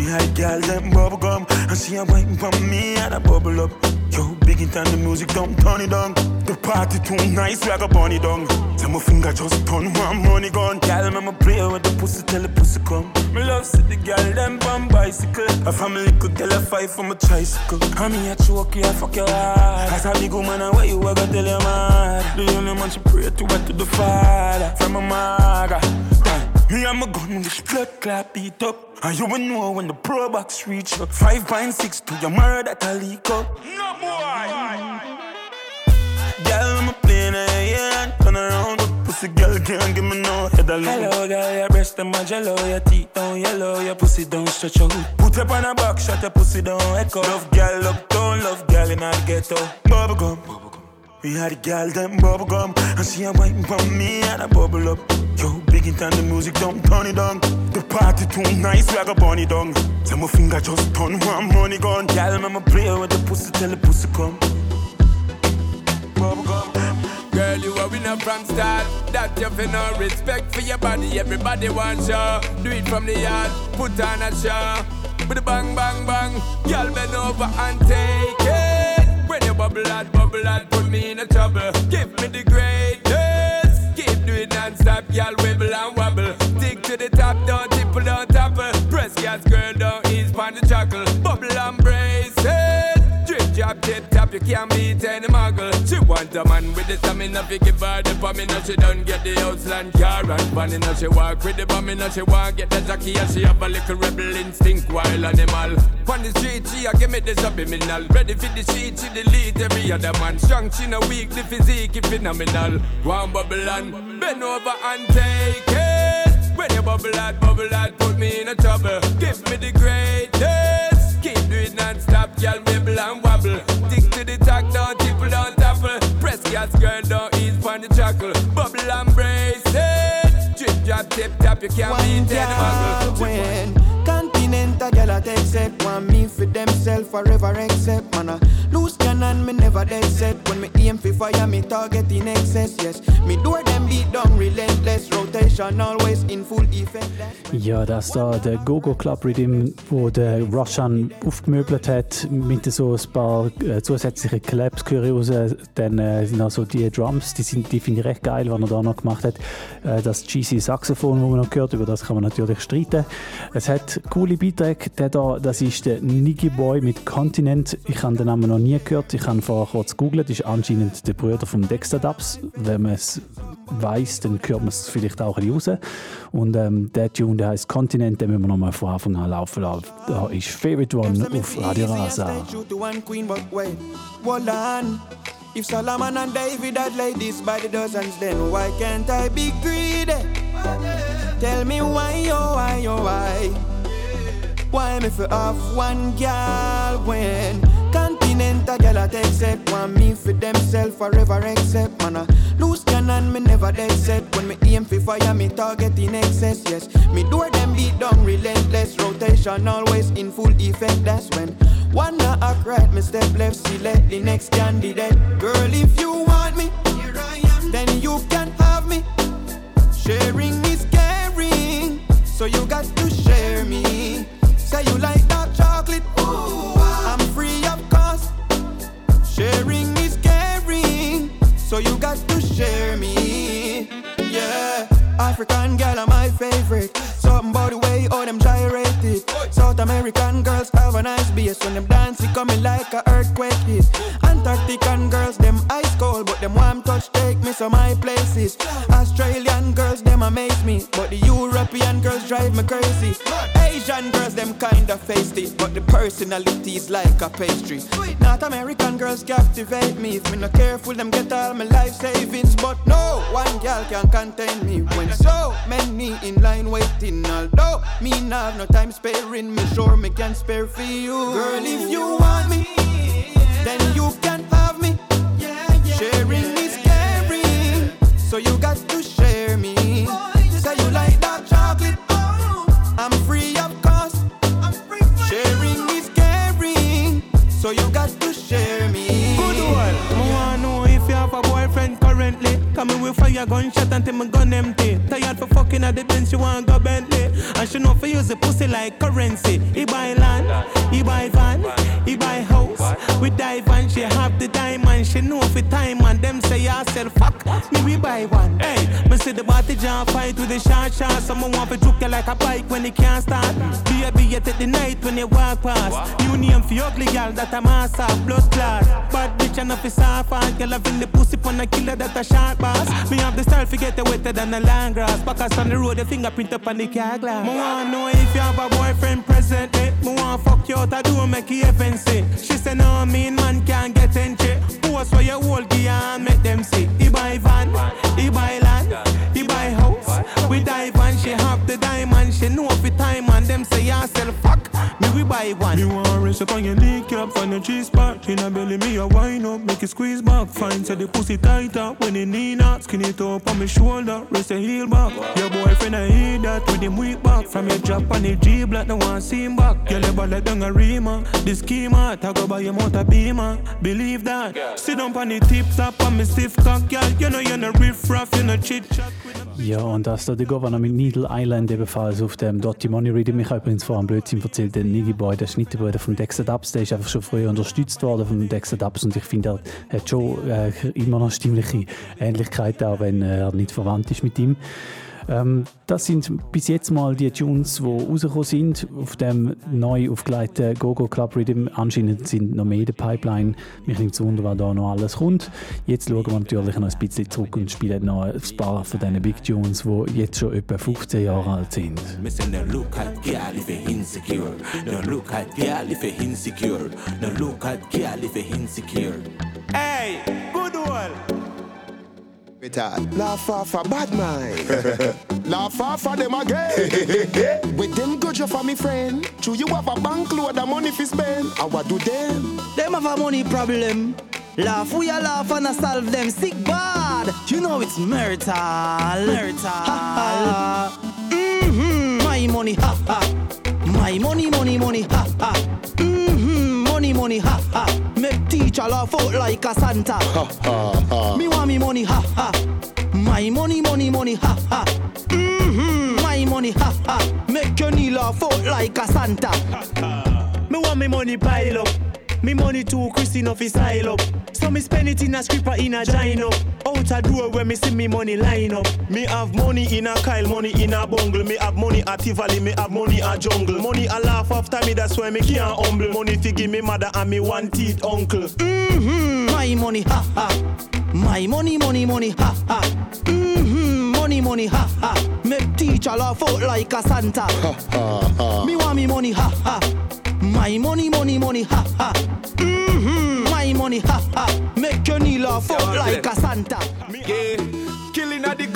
a girl them bubble gum. And she a waiting for me and a bubble up. Yo, big in time the music don't turn it down. The party too nice, we a go burn it. Tell my finger just turn one money gun. Girl, me me play with the pussy till the pussy come. Me love see the girl them on bicycle. A family could tell a fight for my tricycle. And me a choke you, I fuck your heart. As a big woman, I wait you, I go tell your man. The only man she pray to, went to the father. From a maga. Me and my gun wish blood clot beat up. And you will know when the pro box reach up. Five point six to your murder that a leak up. No boy. Girl, I'm a plane and turn around. But Pussy girl can't give me no head alone. Hello, girl, your breast them a jello, your teeth down yellow, your pussy don't stretch out. Put up on a box, shut your pussy down echo. Love girl uptown, love girl in the ghetto. Bubble gum. We had a girl them bubble gum And she a waiting for me and a bubble up Yo, big in time the music don't turn it down The party too nice, we a it down Tell my finger just turn one money gun Girl, me play with the pussy till the pussy come Bubble gum Girl, you a winner from start. That you feel no respect for your body. Everybody wants you. Do it from the yard. Put on a show. With the bang, bang, bang. Girl, bend over and take it. When you bubble and bubble and put me in a trouble. Give me the greatest. Keep doing non-stop, y'all wibble and wobble. Stick to the top, don't tipple, don't topple. Press gas, girl, don't ease on the chuckle. Bubble and brace it. Drip, drop, tip, top, you can't beat. She want a man with the stamina, fi give her the pamina. She don't get the Outland car and vanilla. She walk with the bamina, she want get the jockey and she have a little rebel instinct, wild animal. On the street, she a give me the subliminal. Ready for the sheet, she delete every other man. Strong, she no weak, the physique phenomenal. One bubble and bend over and take it. When you bubble out, bubble out, put me in a trouble. Give me the greatest. Keep doing non-stop, y'all wibble and wobble. Stick to the talk, don't gas, girl, don't ease on the chuckle. Bubble and brace it. Drip, drop, tip, tap, you can't beat any muggle. when Continental girl I take Want me for themself forever except Man I lose cannon me never dead set When me aim for fire me target in excess Yes, me door them beat down relentless Rotation always in full effect Ja, das da der Gogo Club Rhythm, wo der Roshan aufgemöbelt hat mit so ein paar äh, zusätzlichen Claps, Kuriose, dann äh, auch so die Drums, die, die finde ich recht geil, was er da noch gemacht hat. Äh, das GC Saxophon, wo man noch gehört, über das kann man natürlich streiten. Es hat coole Beiträge, der da, das ist der Niggy Boy mit Continent. Ich habe den Namen noch nie gehört, ich habe vorher kurz gegoogelt, ist anscheinend der Bruder vom Dexter Dubs. Wenn man es weiß, dann hört man es vielleicht auch ein bisschen raus. Und ähm, der Tune, der heißt Continent, den müssen wir nochmal von Anfang an laufen lassen. Da ist Favorite One auf Radio Rasa. If Solomon and David had ladies by the dozens, then why can't I be greedy? Tell me why, oh why, oh why? Why me for off one girl when Continental girl I take set. Want me for themself forever except Man I lose cannon me never dead set. When me aim for fire me target in excess Yes, me door them beat down relentless. Rotation always in full effect That's when one not act right Me step left select the next candidate. Girl if you want me Here I am. Then you can have me. Sharing is caring So you got American girls have a nice bass When them dance it coming like a earthquake hit. Antarctican girls them ice cold But them warm touch take me to my places. Amaze me But the European girls drive me crazy. Asian girls them kinda feisty But the personality is like a pastry. North American girls captivate me. If me not careful them get all my life savings. But no one girl can contain me When so many in line waiting. Although me not have no time sparing Me sure me can spare for you. Girl if you want me Then you can have me. Sharing is caring So you got to share me I'm free of cost Sharing is caring So you got to share me Good one. Me wanna know if you have a boyfriend currently. Coming with fire gunshot until my gun empty. Tired for fucking at the bench, she want go Bentley. And she know for use the pussy like currency. He buy land, he buy van, he buy house. We dive and she have the diamond. She know for time and them say ah, yourself fuck. Me we buy one. Hey, me see the body jump fight with the short shot. Someone want to juke you like a bike when it can't start. Baby, you take the night when you walk past. New name for ugly girl that a mass of blood clot. Bad bitch and if it's soft girl having the pussy pon a killer that a sharp boss. Me have the style forget the wetter than the land grass. Backers on the road, the fingerprint up on the car glass. Me wanna know if you have a boyfriend presently. Eh? Me wanna fuck you out, I do make you fancy. She say no, mean man can't get entry. Post for your whole gear and make them see. He buy van, he buy land, he buy house. We dive and she have the diamond. She know for time them say sell fuck. Me we buy one. Me want rest up on your kneecap, find a G spot. In a belly, me a wine up, make it squeeze back. Find say the pussy tight up when it knee not. Skin it up on my shoulder, rest the heel back. Your boyfriend I hear that with him weak back. From your drop on the G block, no one see him back. Girl, you ball like down a rima. The schema, talk about your motor beamer. Believe that. Sit down on the tips up on me stiff cock, girl. You know you're no riff raff, you no chit chat. Ja, und dass da der Governor mit Needle Island ebenfalls auf dem Dotty Money Rhythm. Ich habe übrigens vorhin Blödsinn erzählt, der Niggy Boy, der Schnitterbruder von Dexter Dubs, der ist einfach schon früher unterstützt worden von Dexter Dubs und ich finde, er hat schon äh, immer noch stimmliche Ähnlichkeiten, auch wenn er nicht verwandt ist mit ihm. Ähm, das sind bis jetzt mal die Tunes, die rausgekommen sind auf dem neu aufgelegten Gogo Club Rhythm. Anscheinend sind noch mehr in der Pipeline. Mich nimmt es Wunder, was da noch alles kommt. Jetzt schauen wir natürlich noch ein bisschen zurück und spielen noch ein paar von diesen Big Tunes, die jetzt schon etwa 15 Jahre alt sind. Look if you're insecure. No look at girl if you're insecure. No look at girl if you're insecure. Hey, good one. Laugh off a bad mind. Laugh off of them again. With them good you for me friend. True you have a bank load of money fi spend. And what do them? Them have a money problem. Laugh, we a laugh and a solve them sick bad. You know it's marital. Marital. Ha ha. Mm-hmm. My money, ha ha. My money, money, money, ha ha. Mm-hmm. Money, money, ha ha. Teacher laugh out like a Santa. Ha ha ha. Me want me money, ha ha. My money, money, money, ha ha. Mm-hmm. My money, ha ha. Make your knee laugh out like a Santa. Me want me money pile up. Me money too Christine off his style up. So me spend it in a scripper in a giant up. Out a door where me see me money line up. Me have money in a Kyle, money in a bungle. Me have money at Tivoli, me have money at jungle. Money a laugh after me, that's why me can't humble. Money fi give me mother and me one teeth uncle. Mm-hmm. My money, ha ha. My money, money, money, ha ha. Mm-hmm. Money, money, ha ha. Make teacher laugh out like a Santa. Ha ha ha. Me want me money, ha ha. My money, money, money, ha ha. Mm-hmm. My money, ha ha. Make your knee laugh out like a Santa. Yeah. Killing are the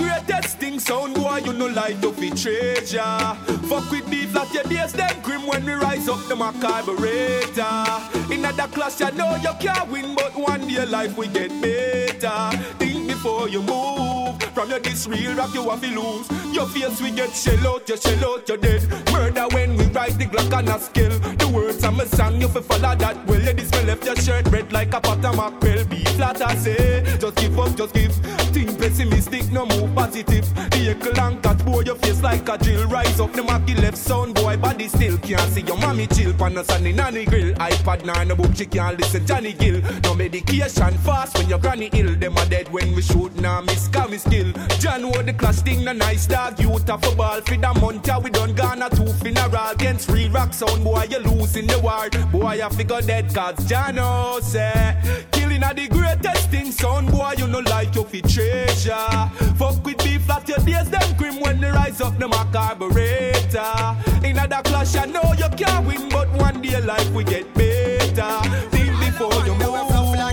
thing, sound boy, you know like to be treasure. Fuck with beef like your days, them grim when we rise up the carburetor. In other class, you know you can't win, but one day life we get better. Think before you move. From your this real rock, you have to lose. Your face we get shell out, you shell out, you're dead. Murder when we ride the Glock on a skill. The words of my song, you fi follow that well. Ladies, me left your shirt red like a pot of mackerel. Be flat, I say. Just give up, just give. Think pessimistic, no move positive. Vehicle and cat, boy, your face like a drill. Rise up, the Mackie left sound, boy, body still can't see your mommy chill. Pan a sunny nanny grill. iPad, nine, no book, she can't listen. Johnny Gill. No medication fast when your granny ill. Them are dead when we shoot, now miss, come me skill. John, what the class thing, the nice dog. Youth a ball for the month, we done gone a two funeral. Against free rock sound, boy, you losing the war. Boy, I figure dead cards, John, oh, say. Killing are the greatest thing, son, boy, you know like your fit treasure. Fuck with beef at your days, them grim when they rise up, them a carburetor. In other clash, I know you can't win, but one day life we get better. Think before you move.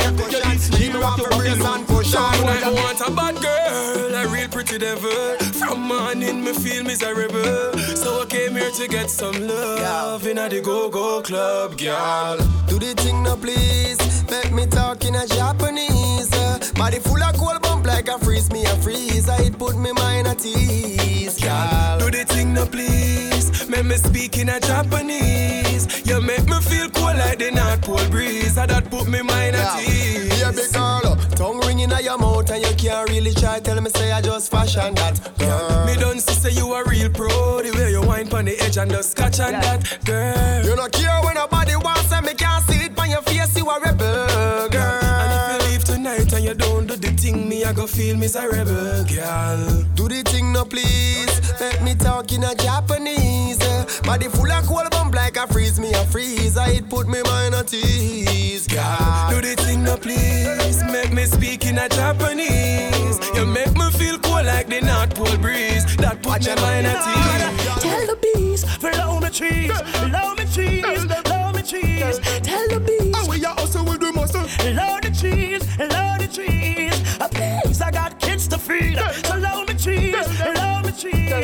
You this real rock, you have to lose. I want a bad girl, a real pretty devil. From morning, me feel miserable. So I came here to get some love in a the go-go club, girl. Do the thing now, please. Make me talk in a Japanese. Uh, body full of cold bump like a freeze me a freeze. I it put me mind at ease, girl. Do the thing now, please. Make me speak in a Japanese. You make me feel cool like the North Pole breeze. Uh, that put me mind at ease. Yeah, big girl. Tongue ringing at your mouth and you can't really try. Tell me say I just fashion that, girl. Me don't see say you a real pro. The way you wine pon the edge and the scotch and that, girl. You don't care when nobody wants say me can't see thing, me I go feel miserable, girl. Do the thing now, please. Let me talk in a Japanese. Body full of cold bump like a freeze me a freeze. Uh, it put me mind at ease, girl. Do the thing now, please. Make me speak in a Japanese. You make me feel cool like the North Pole breeze. That put me mind at ease. Tell the bees, follow me trees, follow me trees, follow me trees. Tell the bees, oh, we are also with the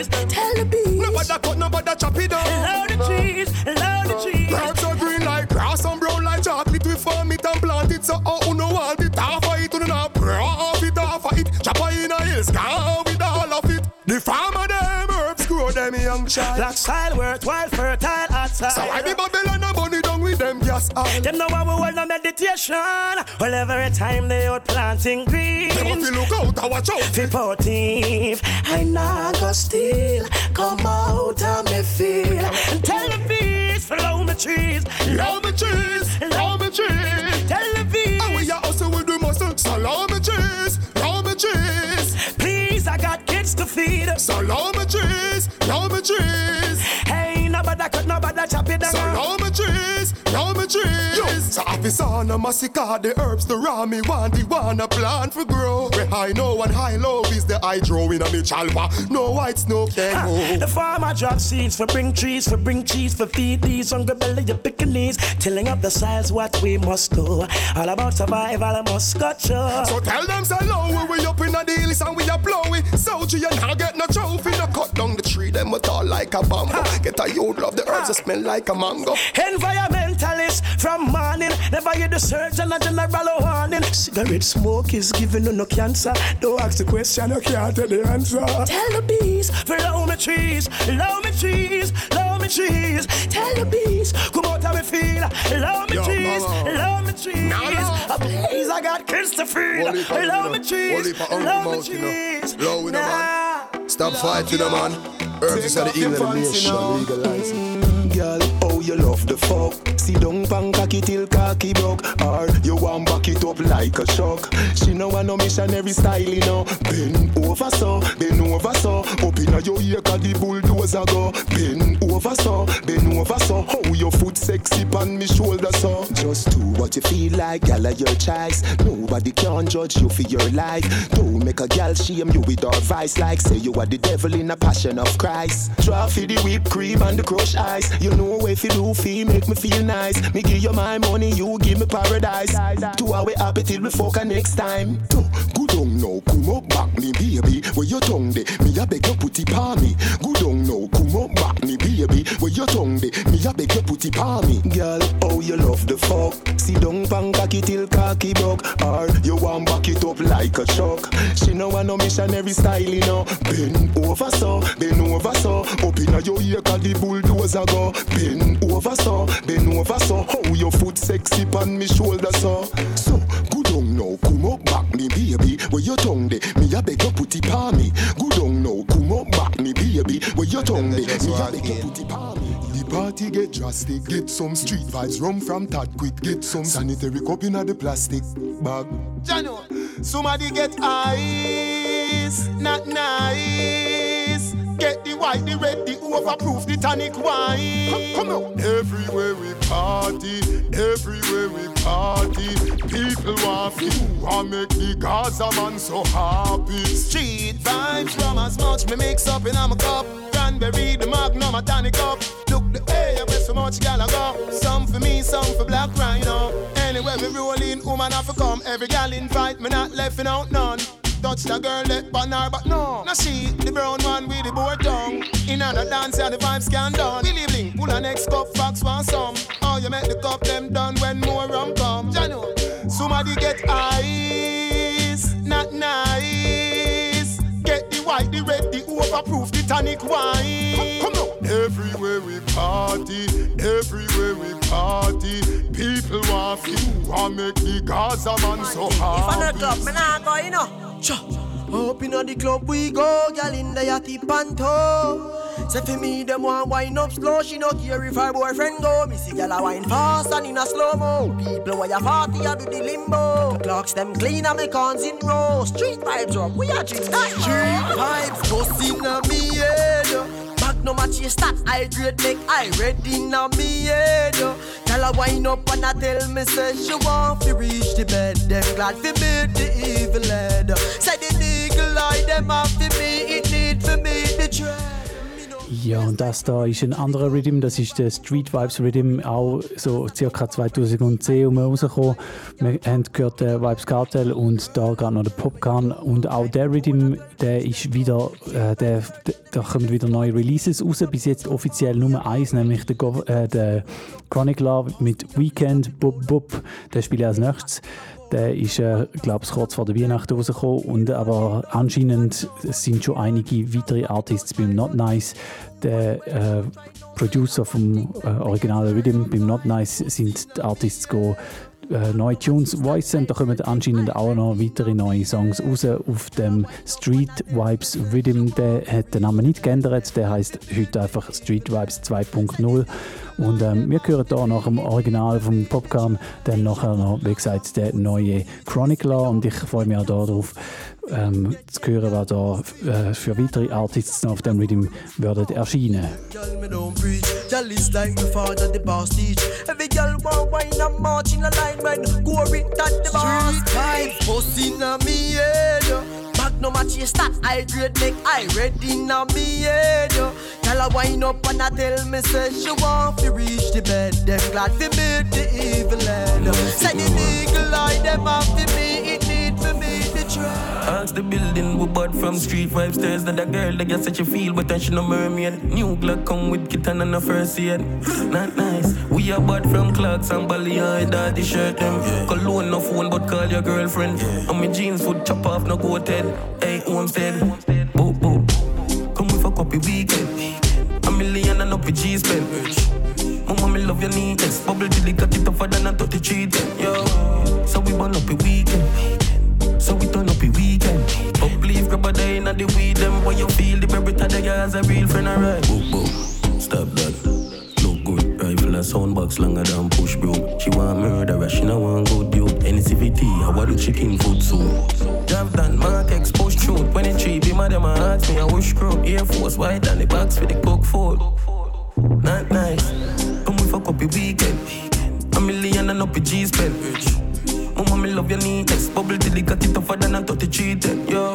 trees. Tell the bees, nobody cut, nobody chop it down. Follow the trees, follow the trees. Herbs are green like grass and brown like chocolate. We farm it and plant it so oh, no want it half of it, you know, half it, half of it. Chop in a hills, gone with all of it. The farmer them herbs grow them young child. Black soil worthwhile, fertile outside. So I be Babylon and money down down with them gas oil. Them know how we hold no meditation. Well, every time they out planting green. Them if you look out, I watch out. Fi potive, I nah go steal. Come out of me feel. And tell the bees, follow my trees. Love me cheese, love me cheese. Tell the bees. And we are also with the muscle. Salami cheese, love me cheese. Please, I got kids to feed. Salami cheese, love me cheese. Hey, nobody cut, nobody chop it down. Salami cheese, love Yo, so officer on a massacre, the herbs, the raw me want, the one a plant for grow. Where high no and high low is the hydro in a me chalpa. No white snow ah, can The go. farmer drop seeds for bring trees, for bring cheese, for feed these hungry belly, your pickaninnies. Tilling up the sides, what we must do. All about survival, I must got you. So tell them say low, we we up in the deals and we a blowy. Soldier, you not get no trophy. No cut down the tree, them a tall like a bamboo. Ah. Get a youth love the herbs that smell like a mango. Environmentalist from morning, never hear the surgeon a general warning. Cigarette smoke is giving you no cancer. Don't ask the question, you can't tell the answer. Tell the bees, follow me trees, love me trees, love me trees. Tell the bees, come out how me feel, love me Yo, trees, mama. love me trees. No, no. Please, I got kids to feed, love me trees, love me mouth, you know. trees. Low with man. Nah. Stop fighting the man. Herbs is the evil nation. Legalize it. Girl, you love the fuck. Sit down pan cocky till cocky broke. Or you want back it up like a shock She know want no missionary style, you know. Bend over so, bend over so. Up inna your ear cause the bulldozer go. Bend over so, bend over so. How your foot sexy pan me shoulder so. Just do what you feel like, gal your choice. Nobody can judge you for your life. Don't make a gal shame you with her vice. Like say you are the devil in a passion of Christ. Draw for the whipped cream and the crushed ice. You know if you feel make me feel nice. Me give you my money, you give me paradise. Two hour happy till we fuck next time. Good on now, come up back me baby. Where your tongue de, me a beg you put it on me. Good on now, come up back me baby. Where your tongue de, me a beg you put it on me. Girl, oh you love the fuck? Sit down pan cocky till cocky broke Or you want back it up like a shock She know want no missionary style, you know. Bend over so, bend over so. Up inna your ear cause the bulldozer go. Bend over so, bend over so How your foot sexy pan me shoulder so So, good on now, come up back me baby. Where your tongue de, me a beg you put it on me. Good on now, come up back me baby. Where your tongue de, me a beg you put it on me. The party get drastic. Get some street vibes, rum from Tad quick. Get some sanitary cup in the plastic bag. Jano, somebody get ice, not nice. Get the white, the red, the overproof, the tonic wine. Come on. Everywhere we party, everywhere we party. People want feel, want make the Gaza man so happy. Street vibes from as much me mix up in my cup. Cranberry, the magnum, a tonic up. Look the way, where so much gal I go. Some for me, some for black rhino. Anywhere we roll in, woman have to come. Every gal invite me, not left out none. Touch the girl, let pan her, but no. Now she, the brown one with the board tongue. In another dance, yeah, the vibes can done. Willie Bling, pull a next cup, fox want some. Oh, you make the cup them done when more rum come. Jano, somebody get ice, not nice. Get the white, the red, the overproof, the tonic wine. Come on. Everywhere we party, everywhere we party. People want feel, want make the Gaza man so If I happy. not club, me nah go, you know. Cha. Up inna the club we go, girl in the yachty panto. Say for me, them want wine up slow. She no care if her boyfriend go. Me see girl a wine fast and in a slow mo. People where you party, I do the limbo. Clocks them clean and me cons in row. Street vibes up, we are drink that. Street vibes, bust inna me head. No match your stats, I grade make I ready inna me head. Tell her wine up and I tell me say she want to reach the bed. Them glad fi meet the evil head. Say the eagle eye them have fi me, Ja, und das da ist ein anderer Rhythm, das ist der Street Vibes Rhythm, auch so ca. 2010 um rausgekommen. Wir haben gehört den Vibes Cartel und da gerade noch der Popcorn und auch der Rhythm, der ist wieder, äh, der, da kommen wieder neue Releases raus, bis jetzt offiziell Nummer eins, nämlich der, Gov äh, der Chronic Love mit Weekend, Bub Bub, der spielt als nächstes. Der ist, äh, glaube ich, kurz vor der Weihnachten rausgekommen. Und, aber anscheinend sind schon einige weitere Artists beim Not Nice. Der äh, Producer vom äh, originalen Rhythm beim Not Nice sind die Artists go äh, neue Tunes voicen. Da kommen anscheinend auch noch weitere neue Songs raus auf dem Street Vibes Rhythm. Der hat den Namen nicht geändert. Der heißt heute einfach Street Vibes 2.0. Und ähm, wir hören hier nach dem Original vom Popcorn dann nachher noch, wie gesagt, der neue Chronicler. Und ich freue mich auch darauf, ähm, zu hören, was da äh, für weitere Artists noch auf dem Rhythm werden erscheinen. Girl, is like the father, the boss teach. Every girl want wine and march in a line when with that the boss. Street vibes, pussy na me head. Magnum a chase that high grade make I ready na me head. Yo. Girl a wine up and a tell me say she want to reach the bed. Them glad to meet the evil head. Say the eagle eye them have to me. Ask the building, we bought from street five stairs. That the girl that such a feel, but then she no mermaid. New Glock come with kitten and a first aid. Not nice. We are bought from Clarks and Bali, I daddy shirt them. Cologne no phone, but call your girlfriend. And my jeans would chop off, no go head. Hey, homestead. Boo boo. Come fuck up your weekend. A million and up G spend. Mama, me love your neatness. Bubble till it got it tougher than a 33 10. Yo. So we burn up your weekend. Grab a day in the weed them when you feel the berry to the guys a real friend alright. Boop boop, stop that. Look good, rifle and soundbox longer than push bro. She want murder, she no want good dude. NCVT, I want the chicken food soup. Jump that Mark X push through 23 be mad them a ask me I wish crew Air Force white and the box for the cook food. Not nice. Come we fuck up the weekend. A million and up the G spend. Mama, me love your neatness. Bubble till it got it tougher than a 33 10. Yo.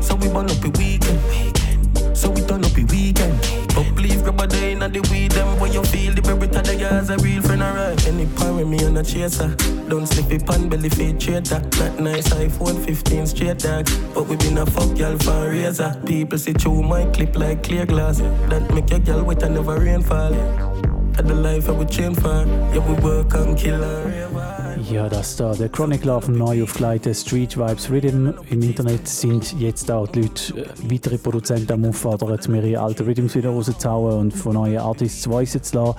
So we burn up a weekend. So we turn up a weekend. But please grab a day in the weed them when you feel the to the a real friend alright. Any part with me on a chaser. Don't slip it pan belly fade traitor. Not nice iPhone 15 straight dog. But we been a fuck y'all for razor. People see through my clip like clear glass. That make your girl wet and never rainfall. At the life I would chain for. Yeah, we work and kill her. Ja, das da, der Chronicler vom neu aufgelegten Street Vibes Rhythm. Im Internet sind jetzt auch die Leute, äh, weitere Produzenten am Auffordern, mir ihre alten Rhythms wieder rauszuhauen und von neuen Artists voicen zu lassen.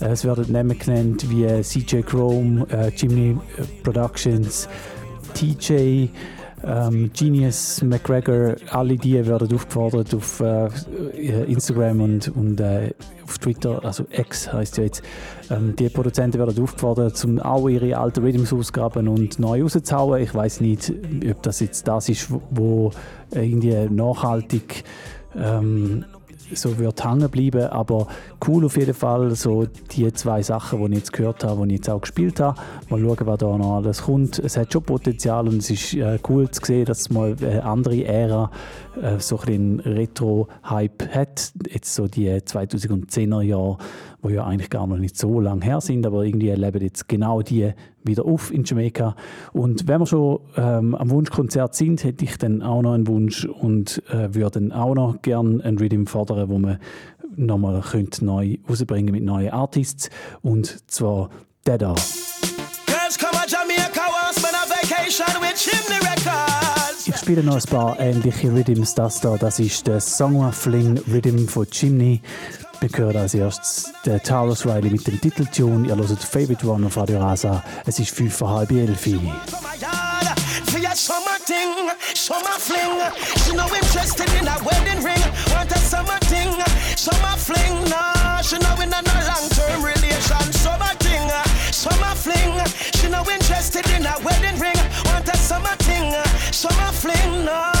Äh, Es werden Namen genannt wie äh, CJ Chrome, äh, Jimny Productions, TJ, ähm, Genius, McGregor, alle die werden aufgefordert auf äh, Instagram und, und äh, auf Twitter, also X heißt ja jetzt, ähm, die Produzenten werden aufgefordert, um auch ihre alten Rhythms auszugraben und neu rauszuhauen. Ich weiß nicht, ob das jetzt das ist, wo irgendwie nachhaltig ähm, so wird hängen bleiben, aber cool auf jeden Fall, so die zwei Sachen, die ich jetzt gehört habe, die ich jetzt auch gespielt habe. Mal schauen, was da noch alles kommt. Es hat schon Potenzial und es ist äh, cool zu sehen, dass mal eine andere Ära, äh, so ein Retro-Hype hat. Jetzt so die 2010er Jahre, wo ja eigentlich gar noch nicht so lange her sind, aber irgendwie leben jetzt genau die wieder auf in Jamaika. Und wenn wir schon ähm, am Wunschkonzert sind, hätte ich dann auch noch einen Wunsch und äh, würde dann auch noch gerne einen Rhythm fordern, wo man nochmal könnte neu rausbringen mit neuen Artists. Und zwar der da. Ich spiele noch ein paar ähnliche Rhythms. Das da, das ist der Summer Fling Rhythm von Chimney. Wir hören als erstes den Taurus Riley mit dem Titeltune. Ihr hört Favorite One auf Radio Rasa. Es ist fünf vor halb elf. yard for your summer thing, summer fling. She no interested in a wedding ring, want a summer thing, summer fling. Nah, she no in a no long term relation, summer thing, summer fling. She no interested in a wedding ring, want a summer thing, summer fling. Nah.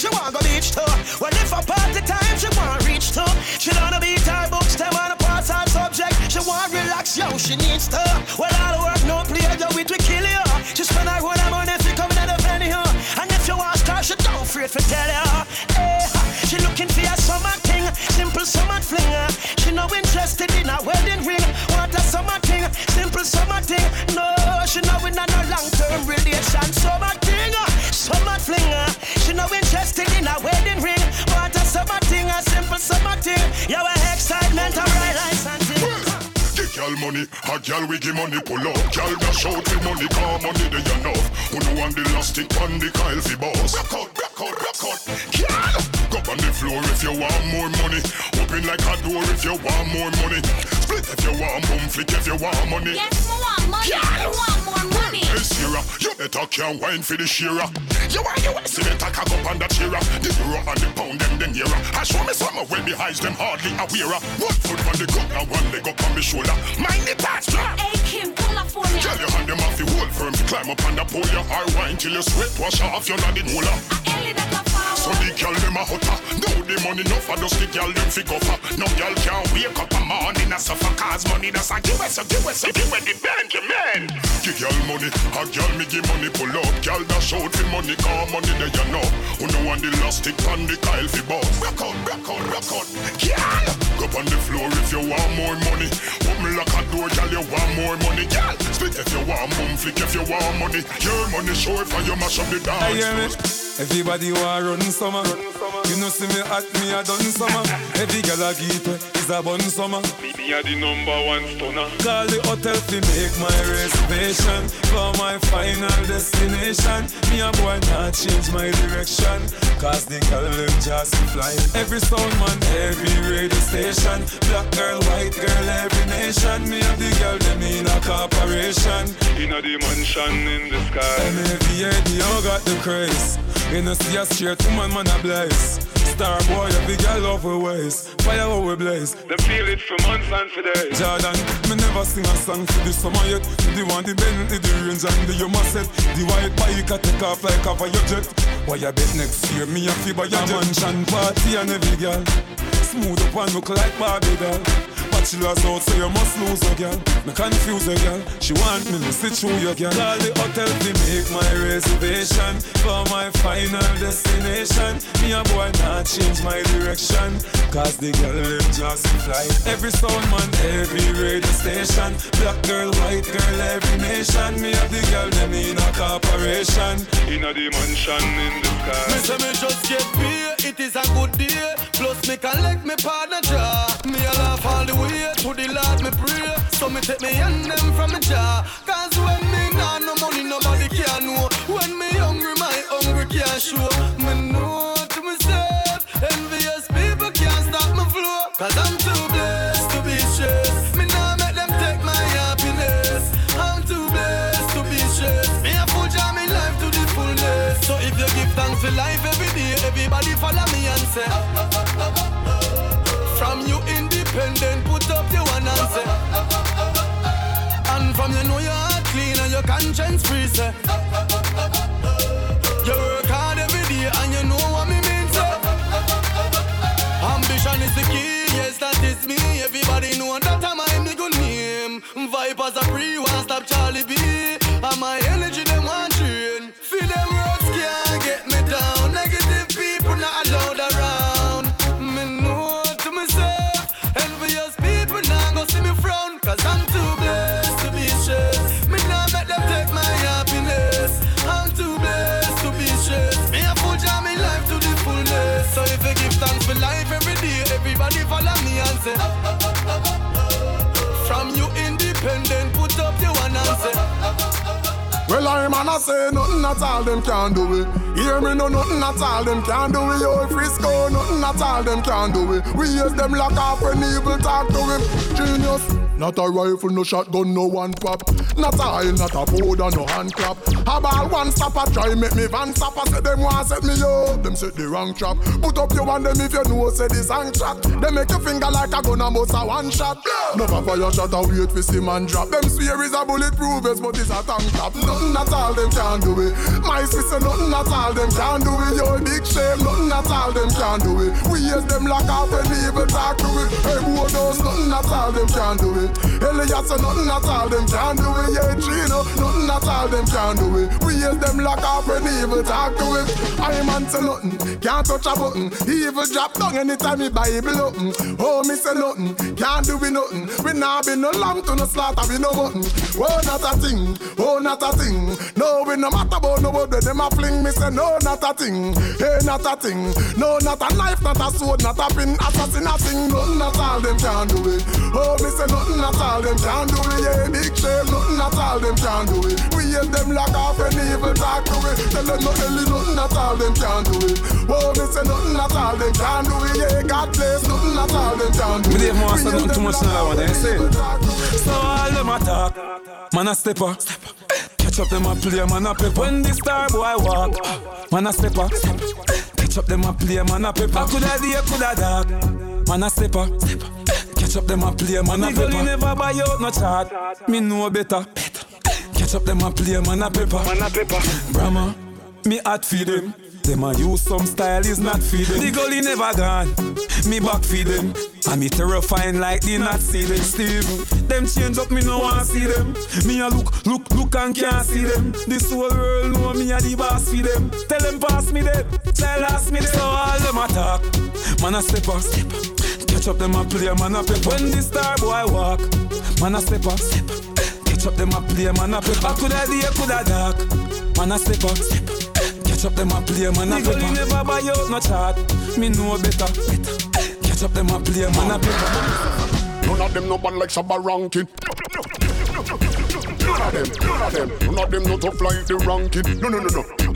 She want go beach too. Well if a party time, she want reach too. She don't beat her books, them on a part time subject. She want relax, yo, she needs to. Well, all the work, no play, yo, it will kill you. She spend her own money if you come the penny, huh? And if you ask her, she don't afraid to tell you. Eh, hey, she looking for a summer thing, simple summer fling. She no interested in a wedding ring. Want a summer thing, simple summer thing. No, she no in a no long-term relation. Summer summer fling. She no interested in a wedding ring. Want a summer thing, a simple summer thing. We excitement, a right license. Girl money. A gal we give money pull up. Gal dash out with money, car money they enough. Who know want the elastic on the Kyle fi boss. Rock out, rock out. Gal, go on the floor if you want more money. Open like a door if you want more money. Split if you want boom flick if you want money. Yes, I want money. I want more money. Hey Sierra, you better can wine for the shearer. You want you see the tack up on the chair. The euro and the pound them then here. I show me some well behind them hardly aware. One foot on the ground and one leg up on the shoulder. Mind the pass drop. Hey Kim, pull up for me. Girl, you hand them off the whole firm to climb up on the pole. Your high wine till you sweat wash off your nodding molar. So the girl them a hotter. Now the money no for just the girl them fi go for. No girl can wake up a morning and suffer cause money that's a give us a give us a give us the Benjamin. Give girl money, a girl me give money pull up. Girl dash out fi money, call money there you know. Who know want the elastic on the Kyle fi boss. Rock out, rock out, rock out. Girl, go on the floor if you want more money. Open lock a door, girl you want more money. Girl, split if you want, boom flick if you want money. Your money short for you mash up the dance. Everybody want run summer. You know see me at me a done summer. Every girl I get is a bun summer. Me a the number one stunner. Call the hotel to make my reservation for my final destination. Me a boy not change my direction. Cause the girl them just fly. Every sound man, every radio station. Black girl, white girl, every nation. Me and the girl them in a corporation. In a the mansion in the sky. MAVA, you got the craze. You know see a straight woman, man a blaze. Star boy, every girl love her ways. Fire how we blaze. Them feel it for months and for days. Jordan, me never sing a song for the summer yet. The one the Bentley, the range and the Yuma set. The white bike I take off like a fire jet. Why you bet next year me a fee buy a mansion party and every girl. Smooth up and look like Barbie doll. Bachelor's out, so you must lose her, girl. Me confuse a girl. She want me to sit through your girl. Call the hotel to make my reservation for my final destination. Me a boy not change my direction. Cause the girl them just fly. Every sound man, every radio station. Black girl, white girl, every nation. Me have the girl them in a corporation. In a the mansion in the sky. Me say me just get beer, it is a good day. Plus me collect me partner draw. Me a laugh all the way to the Lord me pray. So me take me and them from me jaw. Cause when me nah no money nobody can know. When me hungry my hungry can't show. Me know to myself, envious people can't stop my flow. Cause I'm too blessed to be stressed. Me nah make them take my happiness. I'm too blessed to be stressed. Me a full jam me life to the fullness. So if you give thanks for life every day, everybody follow me and say. And you know your heart clean and your conscience free, say. You work hard every day and you know what me mean, say. Ambition is the key, yes, that is me. Everybody know that I'm my nigga name. Vipers are free, one stop Charlie B. And my energy, independent, Well, I'm man, I say nothing at all, them can do it. Hear me, no, nothing at all, them can do it. Yo, Frisco, nothing at all, them can do it. We use them lock off when evil talk to him. Genius. Not a rifle, no shotgun, no one pop. Not a oil, not a powder, no hand clap. How about one stopper, try make me van stopper. Say them want set me up, them set the wrong trap. Put up your one, them if you know, say this song track. They make your finger like a gun and bust a one shot. Never fire shot I wait for see man drop. Them swear is a bulletproof vest, but it's a tank top. Nothing at all them can do it. My sister, nothing at all them can do it. Your big shame, nothing at all them can do it. We use them lock off when evil talk to it. Hey, boy, those nothing at all them can do it. Elias, nothing at all them can do it. Yeah, Gino, them can do it. We use them lock off when evil talk to it. I man say nothing, can't touch a button. Evil drop down anytime me Bible open. Oh, me say nothing, can't do we nothing. We nah be no lamb to no slaughter, we no button. Oh, not a thing, oh, not a thing. No, we no matter about nobody, them a fling. Me say no, not a thing, hey, not a thing. No, not a knife, not a sword, not a pin, assassin, nothing, nothing at all them can't do it. Oh, me say nothing at all them can't do it. Yeah, big shame, nothing at all them can't do it. We hate them like off any evil talk to it. Tell them no hell, nothing at all them can do it. Oh, me say nothing at all them can do it. Yeah, God bless, nothing at all them can do it. Me Dave Master nothing too much now, what I say. So all them attack, man a stepper. Catch up them a play, man a pepper. When the star boy walk, man a stepper. Catch up them a play, man a pepper. Coulda day, coulda dark, man a stepper. Catch up them a play, man a pepper. Nigga, never buy out no chart. Me know better. better. Catch up them a play, man a pepper. Man a pepper. Brahma, me hot feed them. Them a use some style is not feed them. The gully never gone. Me back feed them. And me terrifying like the not see them. Steve, them change up, me no want see them. Me a look, look, look and can't see them. This whole world know me a the boss for them. Tell them pass me them. Tell us me them. So all them attack. Man a step up. Catch up them a play, man a pepper. When the star boy walk, man a step up. Catch up them a play, man a pepper. Coulda day, coulda dark. Man a step up. Catch up them a play, man a pepper. never buy out no chart. Me know better. better. Catch up them a play, man a pepper. None of them no bad like Shabba Rankin. None of them, none of them, none of them no tough like the ranking. No, no, no, no.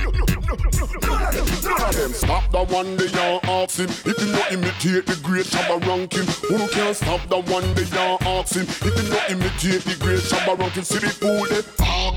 Stop the one they are ask him If you not imitate the great Shabba ranking Who can stop the one they are ask him If you not imitate the great Shabba ranking See the fool they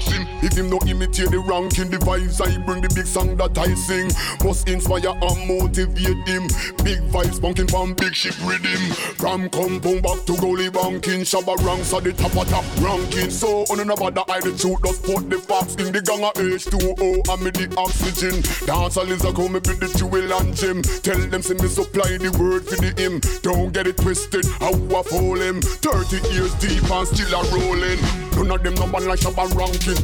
him If him not imitate the ranking The vibes I bring the big song that I sing. Must inspire and motivate him. Big vibes bunking from big ship rhythm. From compound back to goalie banking. Shabba ranks at the top of top ranking. So on another the I the truth Just put the facts in the gang of H2O And me the oxygen. Dance a lizard come me with the jewel and gem. Tell them see me supply the word for the him. Don't get it twisted I fall him. 30 years deep and still a rolling. None of them no one like Shabba ranking None of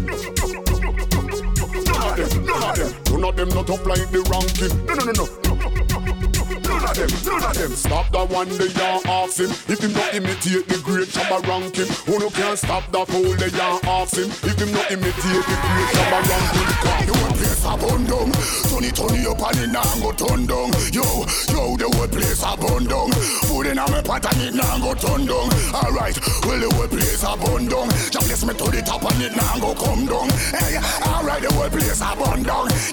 them, none of them. None of them not up like the ranking. No, no, no, no them, none of them. Stop the one they are ask him If him not imitate the great Shabba ranking Who no can stop the fool they are ask him If him not imitate the great Shabba ranking the whole place a burn Turn it, up and it now go turn Yo, yo, the whole place a burn Food in a me pot and it now go turn Alright, well the whole place a burn down bless me to the top and it now go come down. Hey, alright, the whole place a burn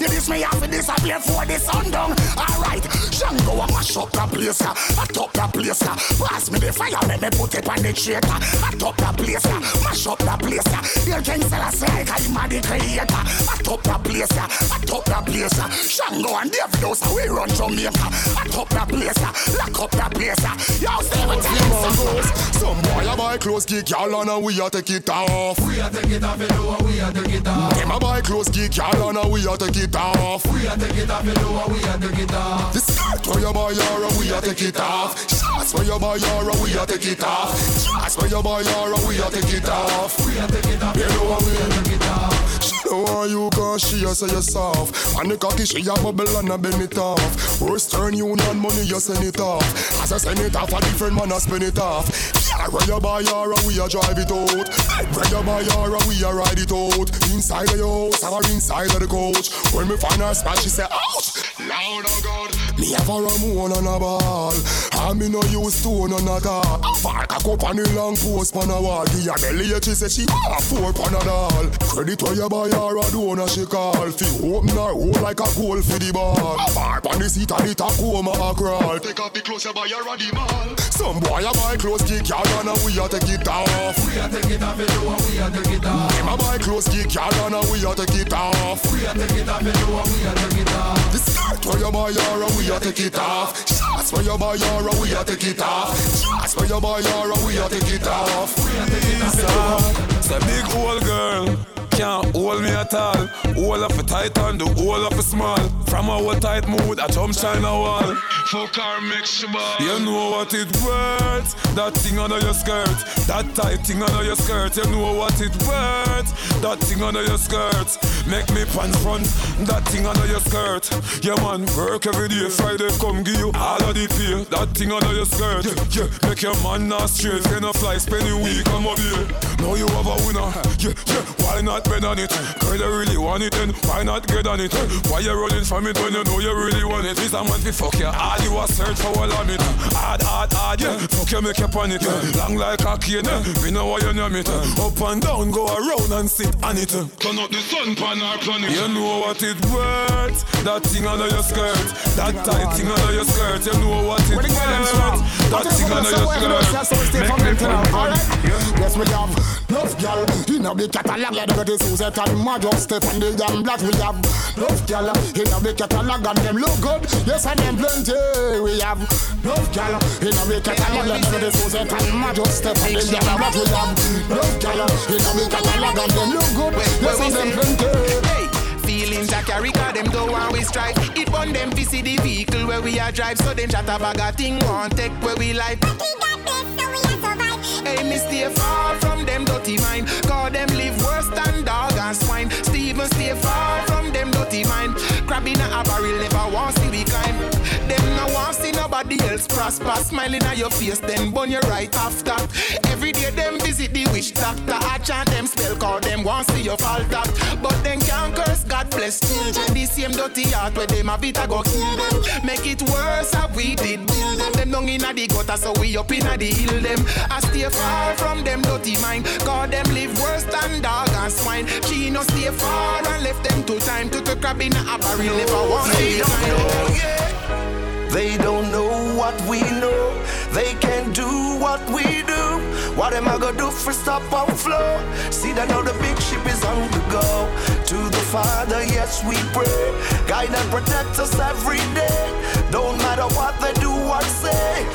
You this me have to disappear for the sun Alright, Shango a up the place ya I top the place ya Pass me the fire, let me put it on the traitor. I top the place ya Mash up ah. the place ya Your king Selassie, I'm a the creator. I top the place ya I top the place ya Shango and Davidos, we run Jamaica. I top the place ya Lock up the place ya Yo, stay with me Some boy a buy clothes, kick y'all on and we a take it off. We a take it off, you know, we a take it off. Them a buy clothes, kick y'all on and we a take it off. We a take it off, you know, we a take it off. The skirt where you buy your we a take it off. Shots where you buy your we a take it off. Shots where you buy your we a take it off. We a take it off, you know, we a take it off. She know why you cause she a say you soft. And the cocky she a bubble and a bend it off. Western Union money you send it off. As I send it off a different man a spend it off Yeah, where you buy your we a drive it out. Where you buy your we a ride it out. Inside of your house or inside of the coach. When me find her spot she say ouch! Loud oh God Me have a Ramon and a ball. And me no use stone on a A fark a cup on the long post pan a wall. Give her belly she say she a four pan a doll. Credit where you buy her a donor she call. Fi open her hole like a goal for the ball. A fark on the seat and the Tacoma a crawl. Take off the clothes you buy her a the mall. Some boy a buy clothes kick her down and we a take it off We a take it off you know and we a take it off Them a buy clothes kick her down and we a take it off We a take it off you know and we a take it off The skirt where you buy her and we a take it off Shots where you buy her and we a take it off Shots where you buy her and we a take it off We a take it off It's a big old girl can't hold me at all. All of a tight and the whole of a small. From our tight mood, I jump shine a wall. Fuck her, make. You know what it worth. That thing under your skirt. That tight thing under your skirt. You know what it worth. That thing under your skirt. Make me pants front. That thing under your skirt. Yeah, man, work every day. Friday, come give you all of the pay. That thing under your skirt. Yeah, yeah. Make your man not straight. Can a fly spending week. Come up here. Now you have a winner. Yeah, yeah. Why not bet on it? Girl, you really want it, then why not get on it? Why you running from it when you know you really want it. This a man fi fuck you hard, you a search for all of it. Hard, hard, hard, yeah. Fuck you make you panic, yeah. Long like a cane, yeah. Me know why you name it. Up and down, go around and sit on it. Turn up the sun pan our planet. You know what it worth. That thing under your skirt, that tight thing under your skirt. You know what it worth. That thing under your skirt. Make me fun, fun. Yes, we have enough gal in a big catalog. Like the Suzette and Majo, Step and the young black. We have enough gal in a big catalog and them look good. Yes, and them plenty. We have enough gal in a big catalog. Like the Suzette and Majo, Step and the young black. We have enough gal in a big catalog and them look good. Yes, and them plenty. Feelings I carry cause them go and we strive It burn them to see the vehicle where we are drive So them chat a bag of thing want take where we life Hey, me stay far from them dirty mind. Cause them live worse than dog and swine. Steven stay far from them dirty mind. Crab in a barrel never want see we see nobody else prosper. Smiling at your face, then burn you right after. Every day them visit the witch doctor. I chant them spell call them want see your falter. But then can't curse God bless children. The same dirty heart where them have it I go kill them. Make it worse how we did build them. Them down inna the gutter so we up inna the hill them. I stay far from them dirty mind. Cause them live worse than dog and swine. She no stay far and left them two time to the crab in a barrel. Never want They see don't time. know, yeah. They don't know what we know. They can't do what we do. What am I gonna do for stop our flow? See that now the big ship is on the go. To the Father, yes, we pray. Guide and protect us every day. Don't matter what they do or say.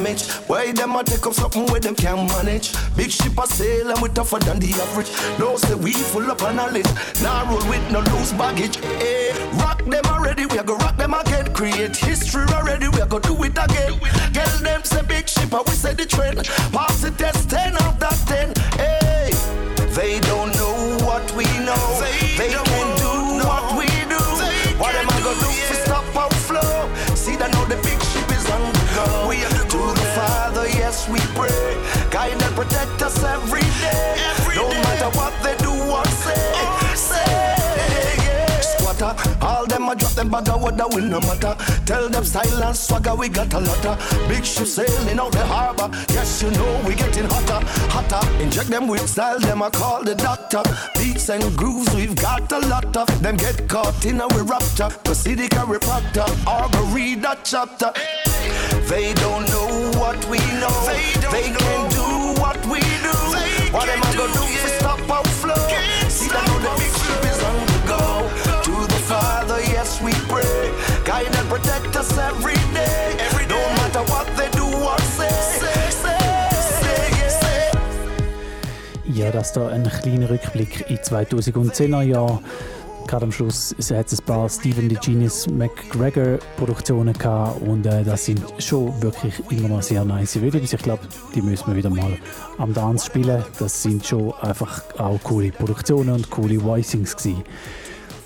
Damage, why them a take up something where them can't manage? Big ship a sail and we tougher than the average. No say we full up of knowledge. Now roll with no loose baggage. Eh, rock them already, we are gonna rock them again. Create history already, we are gonna do it again. Get them say big ship, and we say the trend. Pass the test, 10 protect us every day. no matter what they do or oh, say. Say, yeah. Squatter, all them a drop them bag of water will no matter. Tell them silence, swagger, we got a lotta. Big ship sailing out the harbor. Yes, you know we getting hotter, hotter. Inject them with style, them I call the doctor. Beats and grooves, we've got a lot of them get caught in our raptor. Proceed Harry Potter, or go read that chapter. They don't know what we know. They, can what am I gonna do to stop our flow? See that now the big ship is on the go. To the Father, yes we pray. Guide and protect us every day. no matter what they do or say. Say, say, say, Ja, das da ein kleiner Rückblick in 2010er Jahr. Gerade am Schluss hat es ein paar Stephen the Genius McGregor Produktionen gehabt und äh, das sind schon wirklich immer noch sehr nice Videos. Ich glaube, die müssen wir wieder mal am Dance spielen. Das sind schon einfach auch coole Produktionen und coole Voicings gewesen.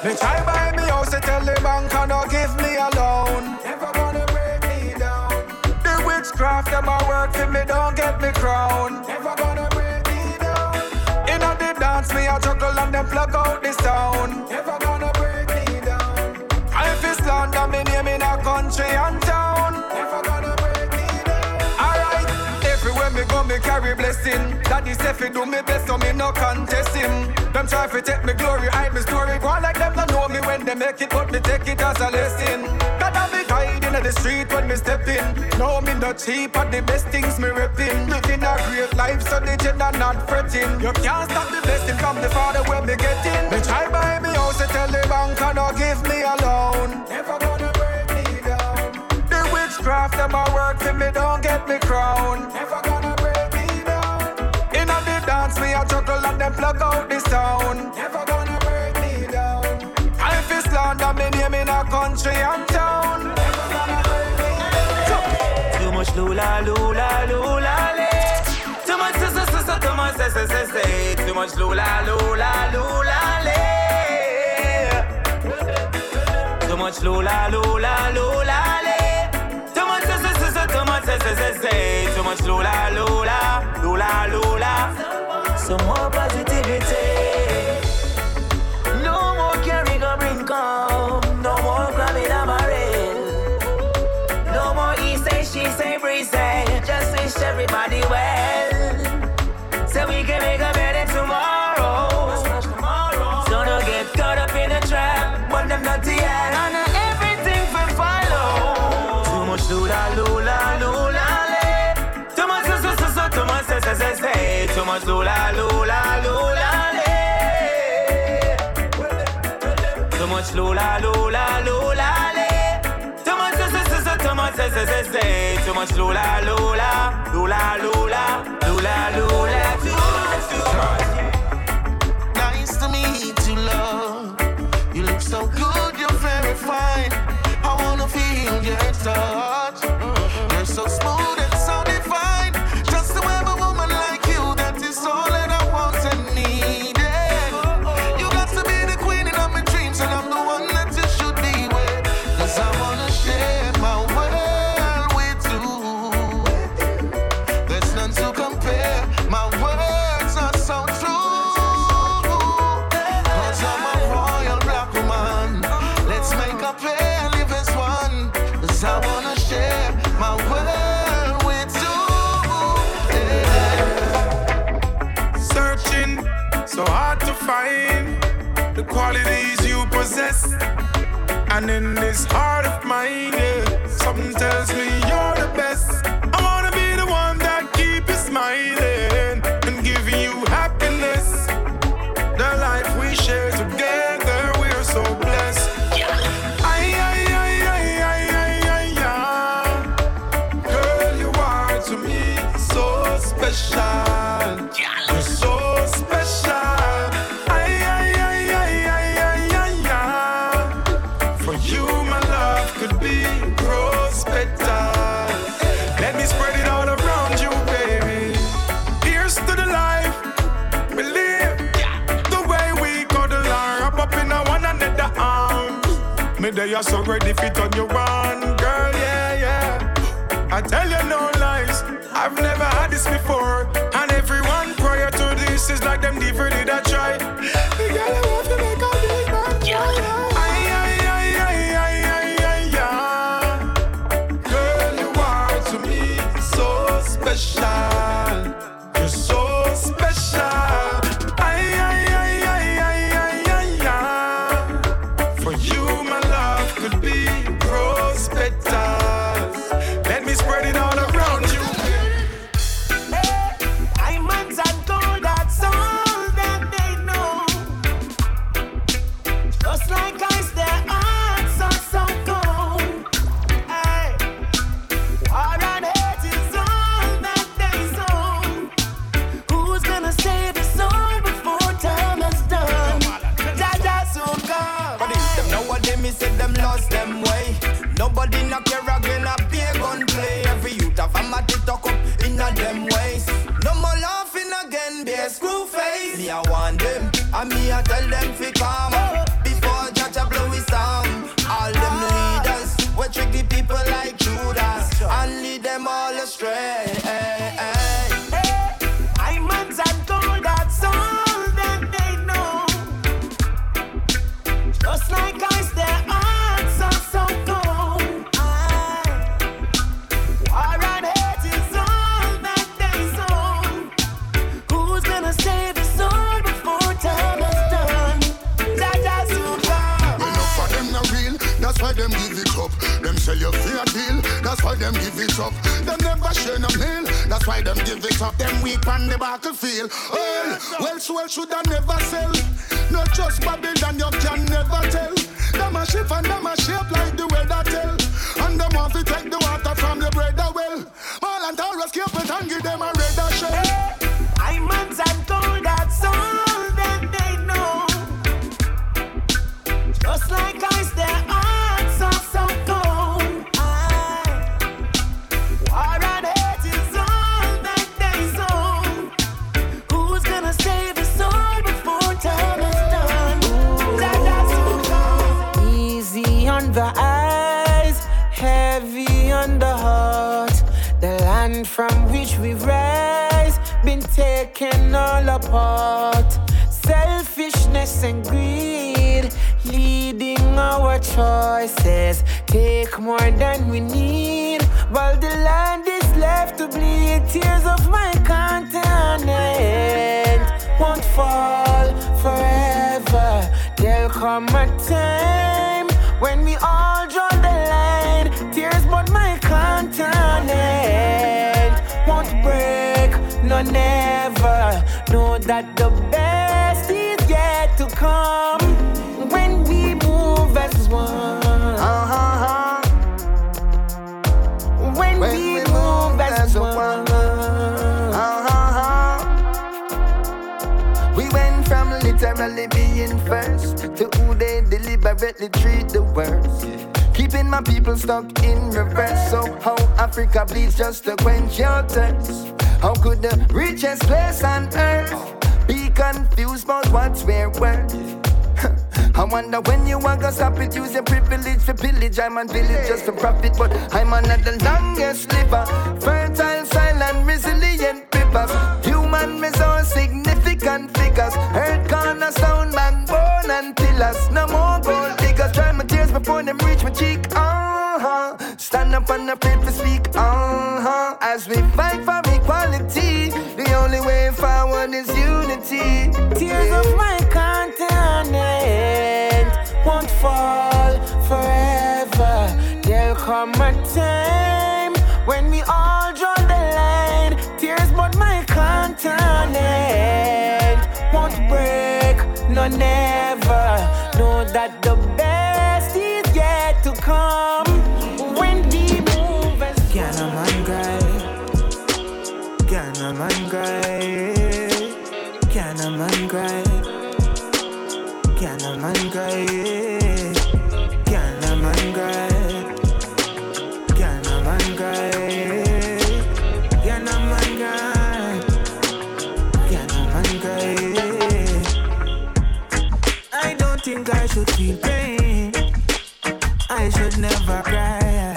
They try buy me house, they tell the bank and not give me a loan. Never gonna break me down. The witchcraft them a work for me, don't get me crown. Never gonna break me down. In a the dance, me a juggle and them plug out the sound. Never gonna break me down. I feel slander me name in a country and town. Never gonna break me down. Alright, everywhere me go me carry blessing. Daddy fi do me best so me no contest him. Them try fi take me glory, hide me story. Go on like them not know me when they make it, but me take it as a lesson. God I be hiding in the street when me step in. No me not cheap, but the best things me repping. Living a great life, so the gender not fretting. You can't stop the blessing from the Father when me get in. They try buy me house, they tell the bank and not give me a loan. Never gonna break me down. The witchcraft them a work for me, don't get me crown. Never gonna break me down. In the dance, me a juggle and them plug out town. Never gonna break me down. I feel slander, me name in a country and town. Too much lula, lula, lula, le. Too much sister, sister, too much sister, sister. Too much lula, lula, lula, le. Too much lula, lula, lula say, say. Too much lula, lula, lula, lula. Some more positivity. No more carrying a ring come. No more grabbing a marine. No more he say, she say, breeze say. Just wish everybody well. Vamos lula, lula, lula, le. Too much lula, lula, lula, le. Too much, too much, too much lula, lula, lula, lula, lula, lula, too much, too much. Nice to meet you, love. You look so good, you're very fine. I wanna feel your touch. in a so ready fit on your wall. them give it up. Them sell you fair deal, that's why them give it up. Them never share no meal, that's why them give it up. Them weak on the battlefield. Well, well, well, should I never sell? Not just Babylon, you can never tell. Them a shift and them a shape like the weather tell. And them want to take the water from the bread well. All and all escape it and give them a taken all apart. Selfishness and greed leading our choices. Take more than we need, while the land is left to bleed. Tears of my continent won't fall forever. There'll come a time when we all draw the line. Tears, but my continent won't break, no never. That the best is yet to come when we move as one. Uh-huh. When, When we, we move, move as, as one. Uh-huh. We went from literally being first to who they deliberately treat the worst. Keeping my people stuck in reverse. So how Africa bleeds just to quench your thirst. How could the richest place on earth confused about what's where worth? I wonder when you want to stop it, use your privilege for pillage. I'm on village just to profit, but I'm on the longest liver. Fertile, silent, resilient rivers. Human resource, significant figures. Earth cornerstone, backbone and pillars. No more gold diggers. Dry my tears before them reach my cheek. Uh-huh. Stand up and afraid to speak. Uh-huh. As we fight for equality, the only way forward is Tears of my continent won't fall forever. There'll come a time when we all draw the line. Tears, but my continent won't break, no never. Know that the best is yet to come when we move as Can a man cry? Can a man cry? Cry? Can a man cry? Can a man cry? Can a man cry? Can a man cry? Can a man cry? I don't think I should feel pain. I should never cry.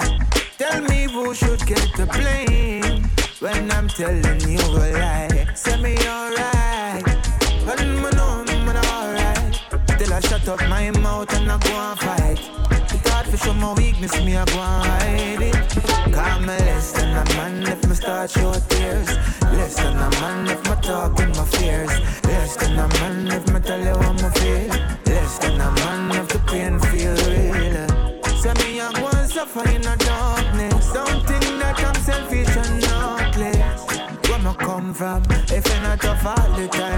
Tell me who should get the blame when I'm telling you a lie. Say me alright, shut up my mouth and I go and fight. It's hard for show my weakness, me I go and hide it. Call me less than a man if me start show tears. Less than a man if me talk with my fears. Less than a man if me tell you how me feel. Less than a man if the pain feel real. Say me I go and suffer in the darkness. Don't that I'm selfish and heartless. Where me come from? If you're not tough all the time,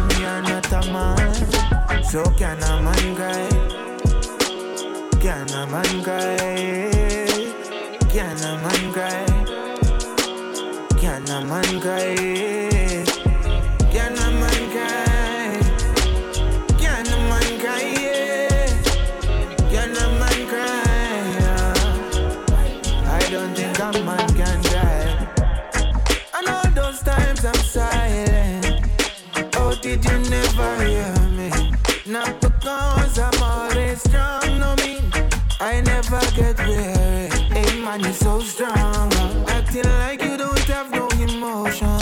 So can a man cry? Can a man cry? Can a man cry? Can a man cry? So strong. Acting like you don't have no emotion.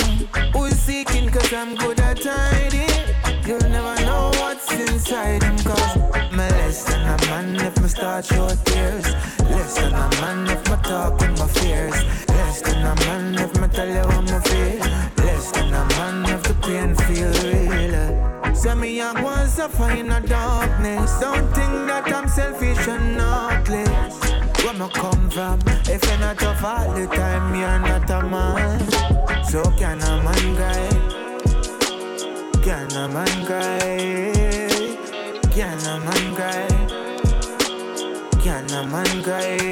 Who's seeking cause I'm good at hiding? You'll never know what's inside him cause me less than a man if me start your tears. Less than a man if me talk with my fears. Less than a man if me tell you how me feel. Less than a man if the pain feel real. Say me go and suffer in the darkness. Don't think that I'm selfish and heartless. Where me come from? If you're not tough all the time, you're not a man. So can a man cry? Can a man cry? Can a man cry? Can a man cry?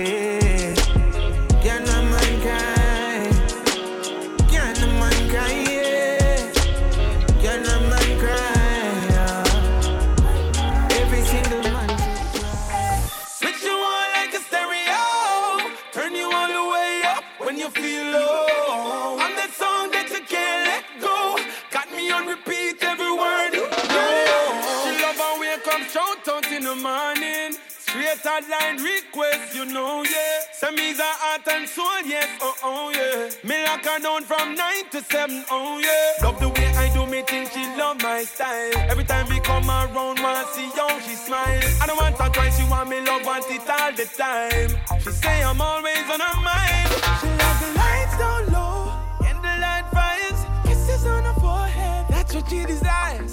Yes, oh, oh, yeah. Me lock her down from nine to seven, oh, yeah. Love the way I do me, think she love my style. Every time we come around, want see how she smile. I don't want her twice, she want me love, want it all the time. She say I'm always on her mind. She love the lights down low, and the light fires, kisses on her forehead. That's what she desires.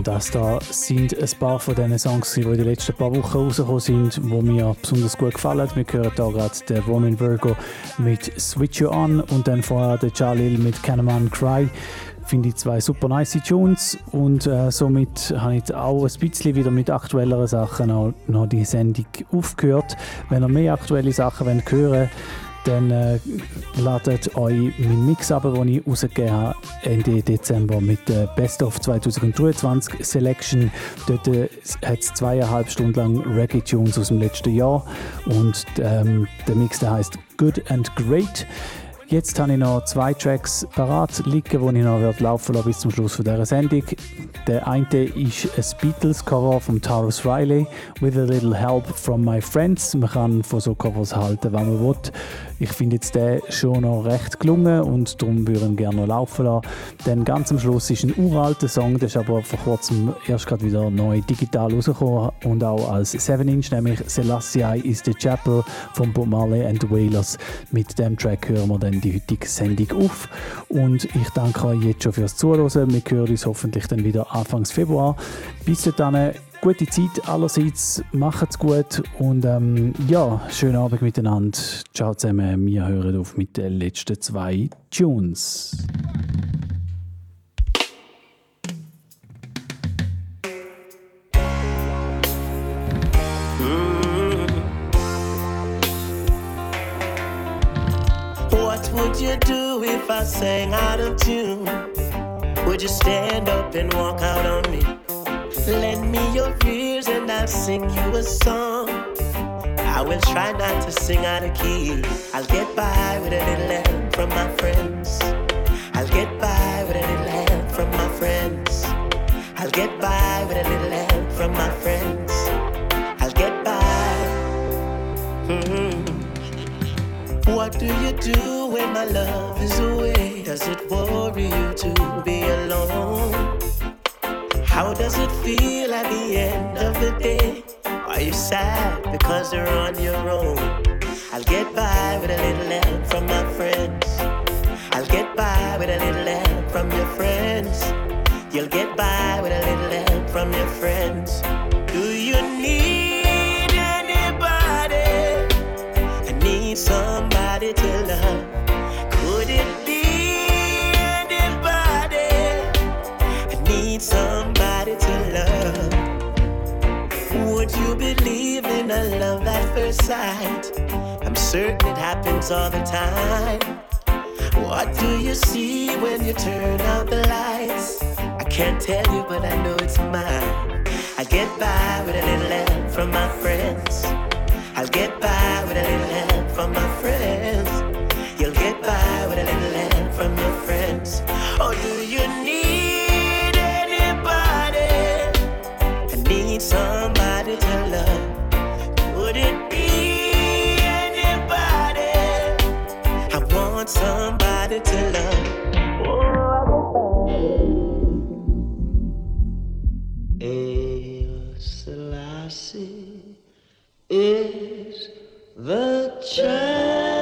Und das da sind ein paar von diesen Songs, die in den letzten paar Wochen rausgekommen sind, die mir besonders gut gefallen. Wir hören hier gerade den Roman Virgo mit Switch You On und dann vorher den Jalil mit Can a Man Cry. Finde ich zwei super nice Tunes und äh, somit habe ich auch ein bisschen wieder mit aktuelleren Sachen auch noch die Sendung aufgehört. Wenn ihr mehr aktuelle Sachen hören wollt, dann äh, ladet euch meinen Mix ab, den ich rausgegeben habe Ende Dezember mit der Best of 2023 Selection. Dort äh, hat es zweieinhalb Stunden lang Reggae-Tunes aus dem letzten Jahr und ähm, der Mix der heißt Good and Great. Jetzt habe ich noch zwei Tracks parat liegen, die ich noch laufen lassen bis zum Schluss dieser Sendung. Der eine ist ein Beatles-Cover von Taurus Riley, «With a little help from my friends». Man kann von so Covers halten, was man will. Ich finde jetzt den schon noch recht gelungen und darum würde ich ihn gerne noch laufen lassen. Dann ganz am Schluss ist ein uralter Song, der ist aber vor kurzem erst gerade wieder neu digital rausgekommen und auch als 7-Inch, nämlich «Selassie is the Chapel» von Bob Marley and the Wailers. Mit dem Track hören wir dann die heutige Sendung auf. Und ich danke euch jetzt schon fürs Zuhören. Wir hören uns hoffentlich dann wieder Anfangs Februar. Bis dahin, gute Zeit allerseits, macht's gut und ähm, ja, schönen Abend miteinander. Ciao zusammen, wir hören auf mit den letzten zwei Tunes. What would you do if I sang out of tune? Would you stand up and walk out on me? Lend me your ears and I'll sing you a song. I will try not to sing out of key. I'll get by with a little help from my friends. I'll get by with a little help from my friends. I'll get by with a little help from my friends. I'll get by. Mhm. What do you do when my love is away? Does it worry you to be alone? How does it feel at the end of the day? Are you sad because you're on your own? I'll get by with a little help from my friends. I'll get by with a little help from your friends. You'll get by with a little help from your friends. I'm certain it happens all the time. What do you see when you turn out the lights? I can't tell you, but I know it's mine. I get by with a little help from my friends. I'll get by with a little help from my friends. Somebody to love. El Selassie is the champion.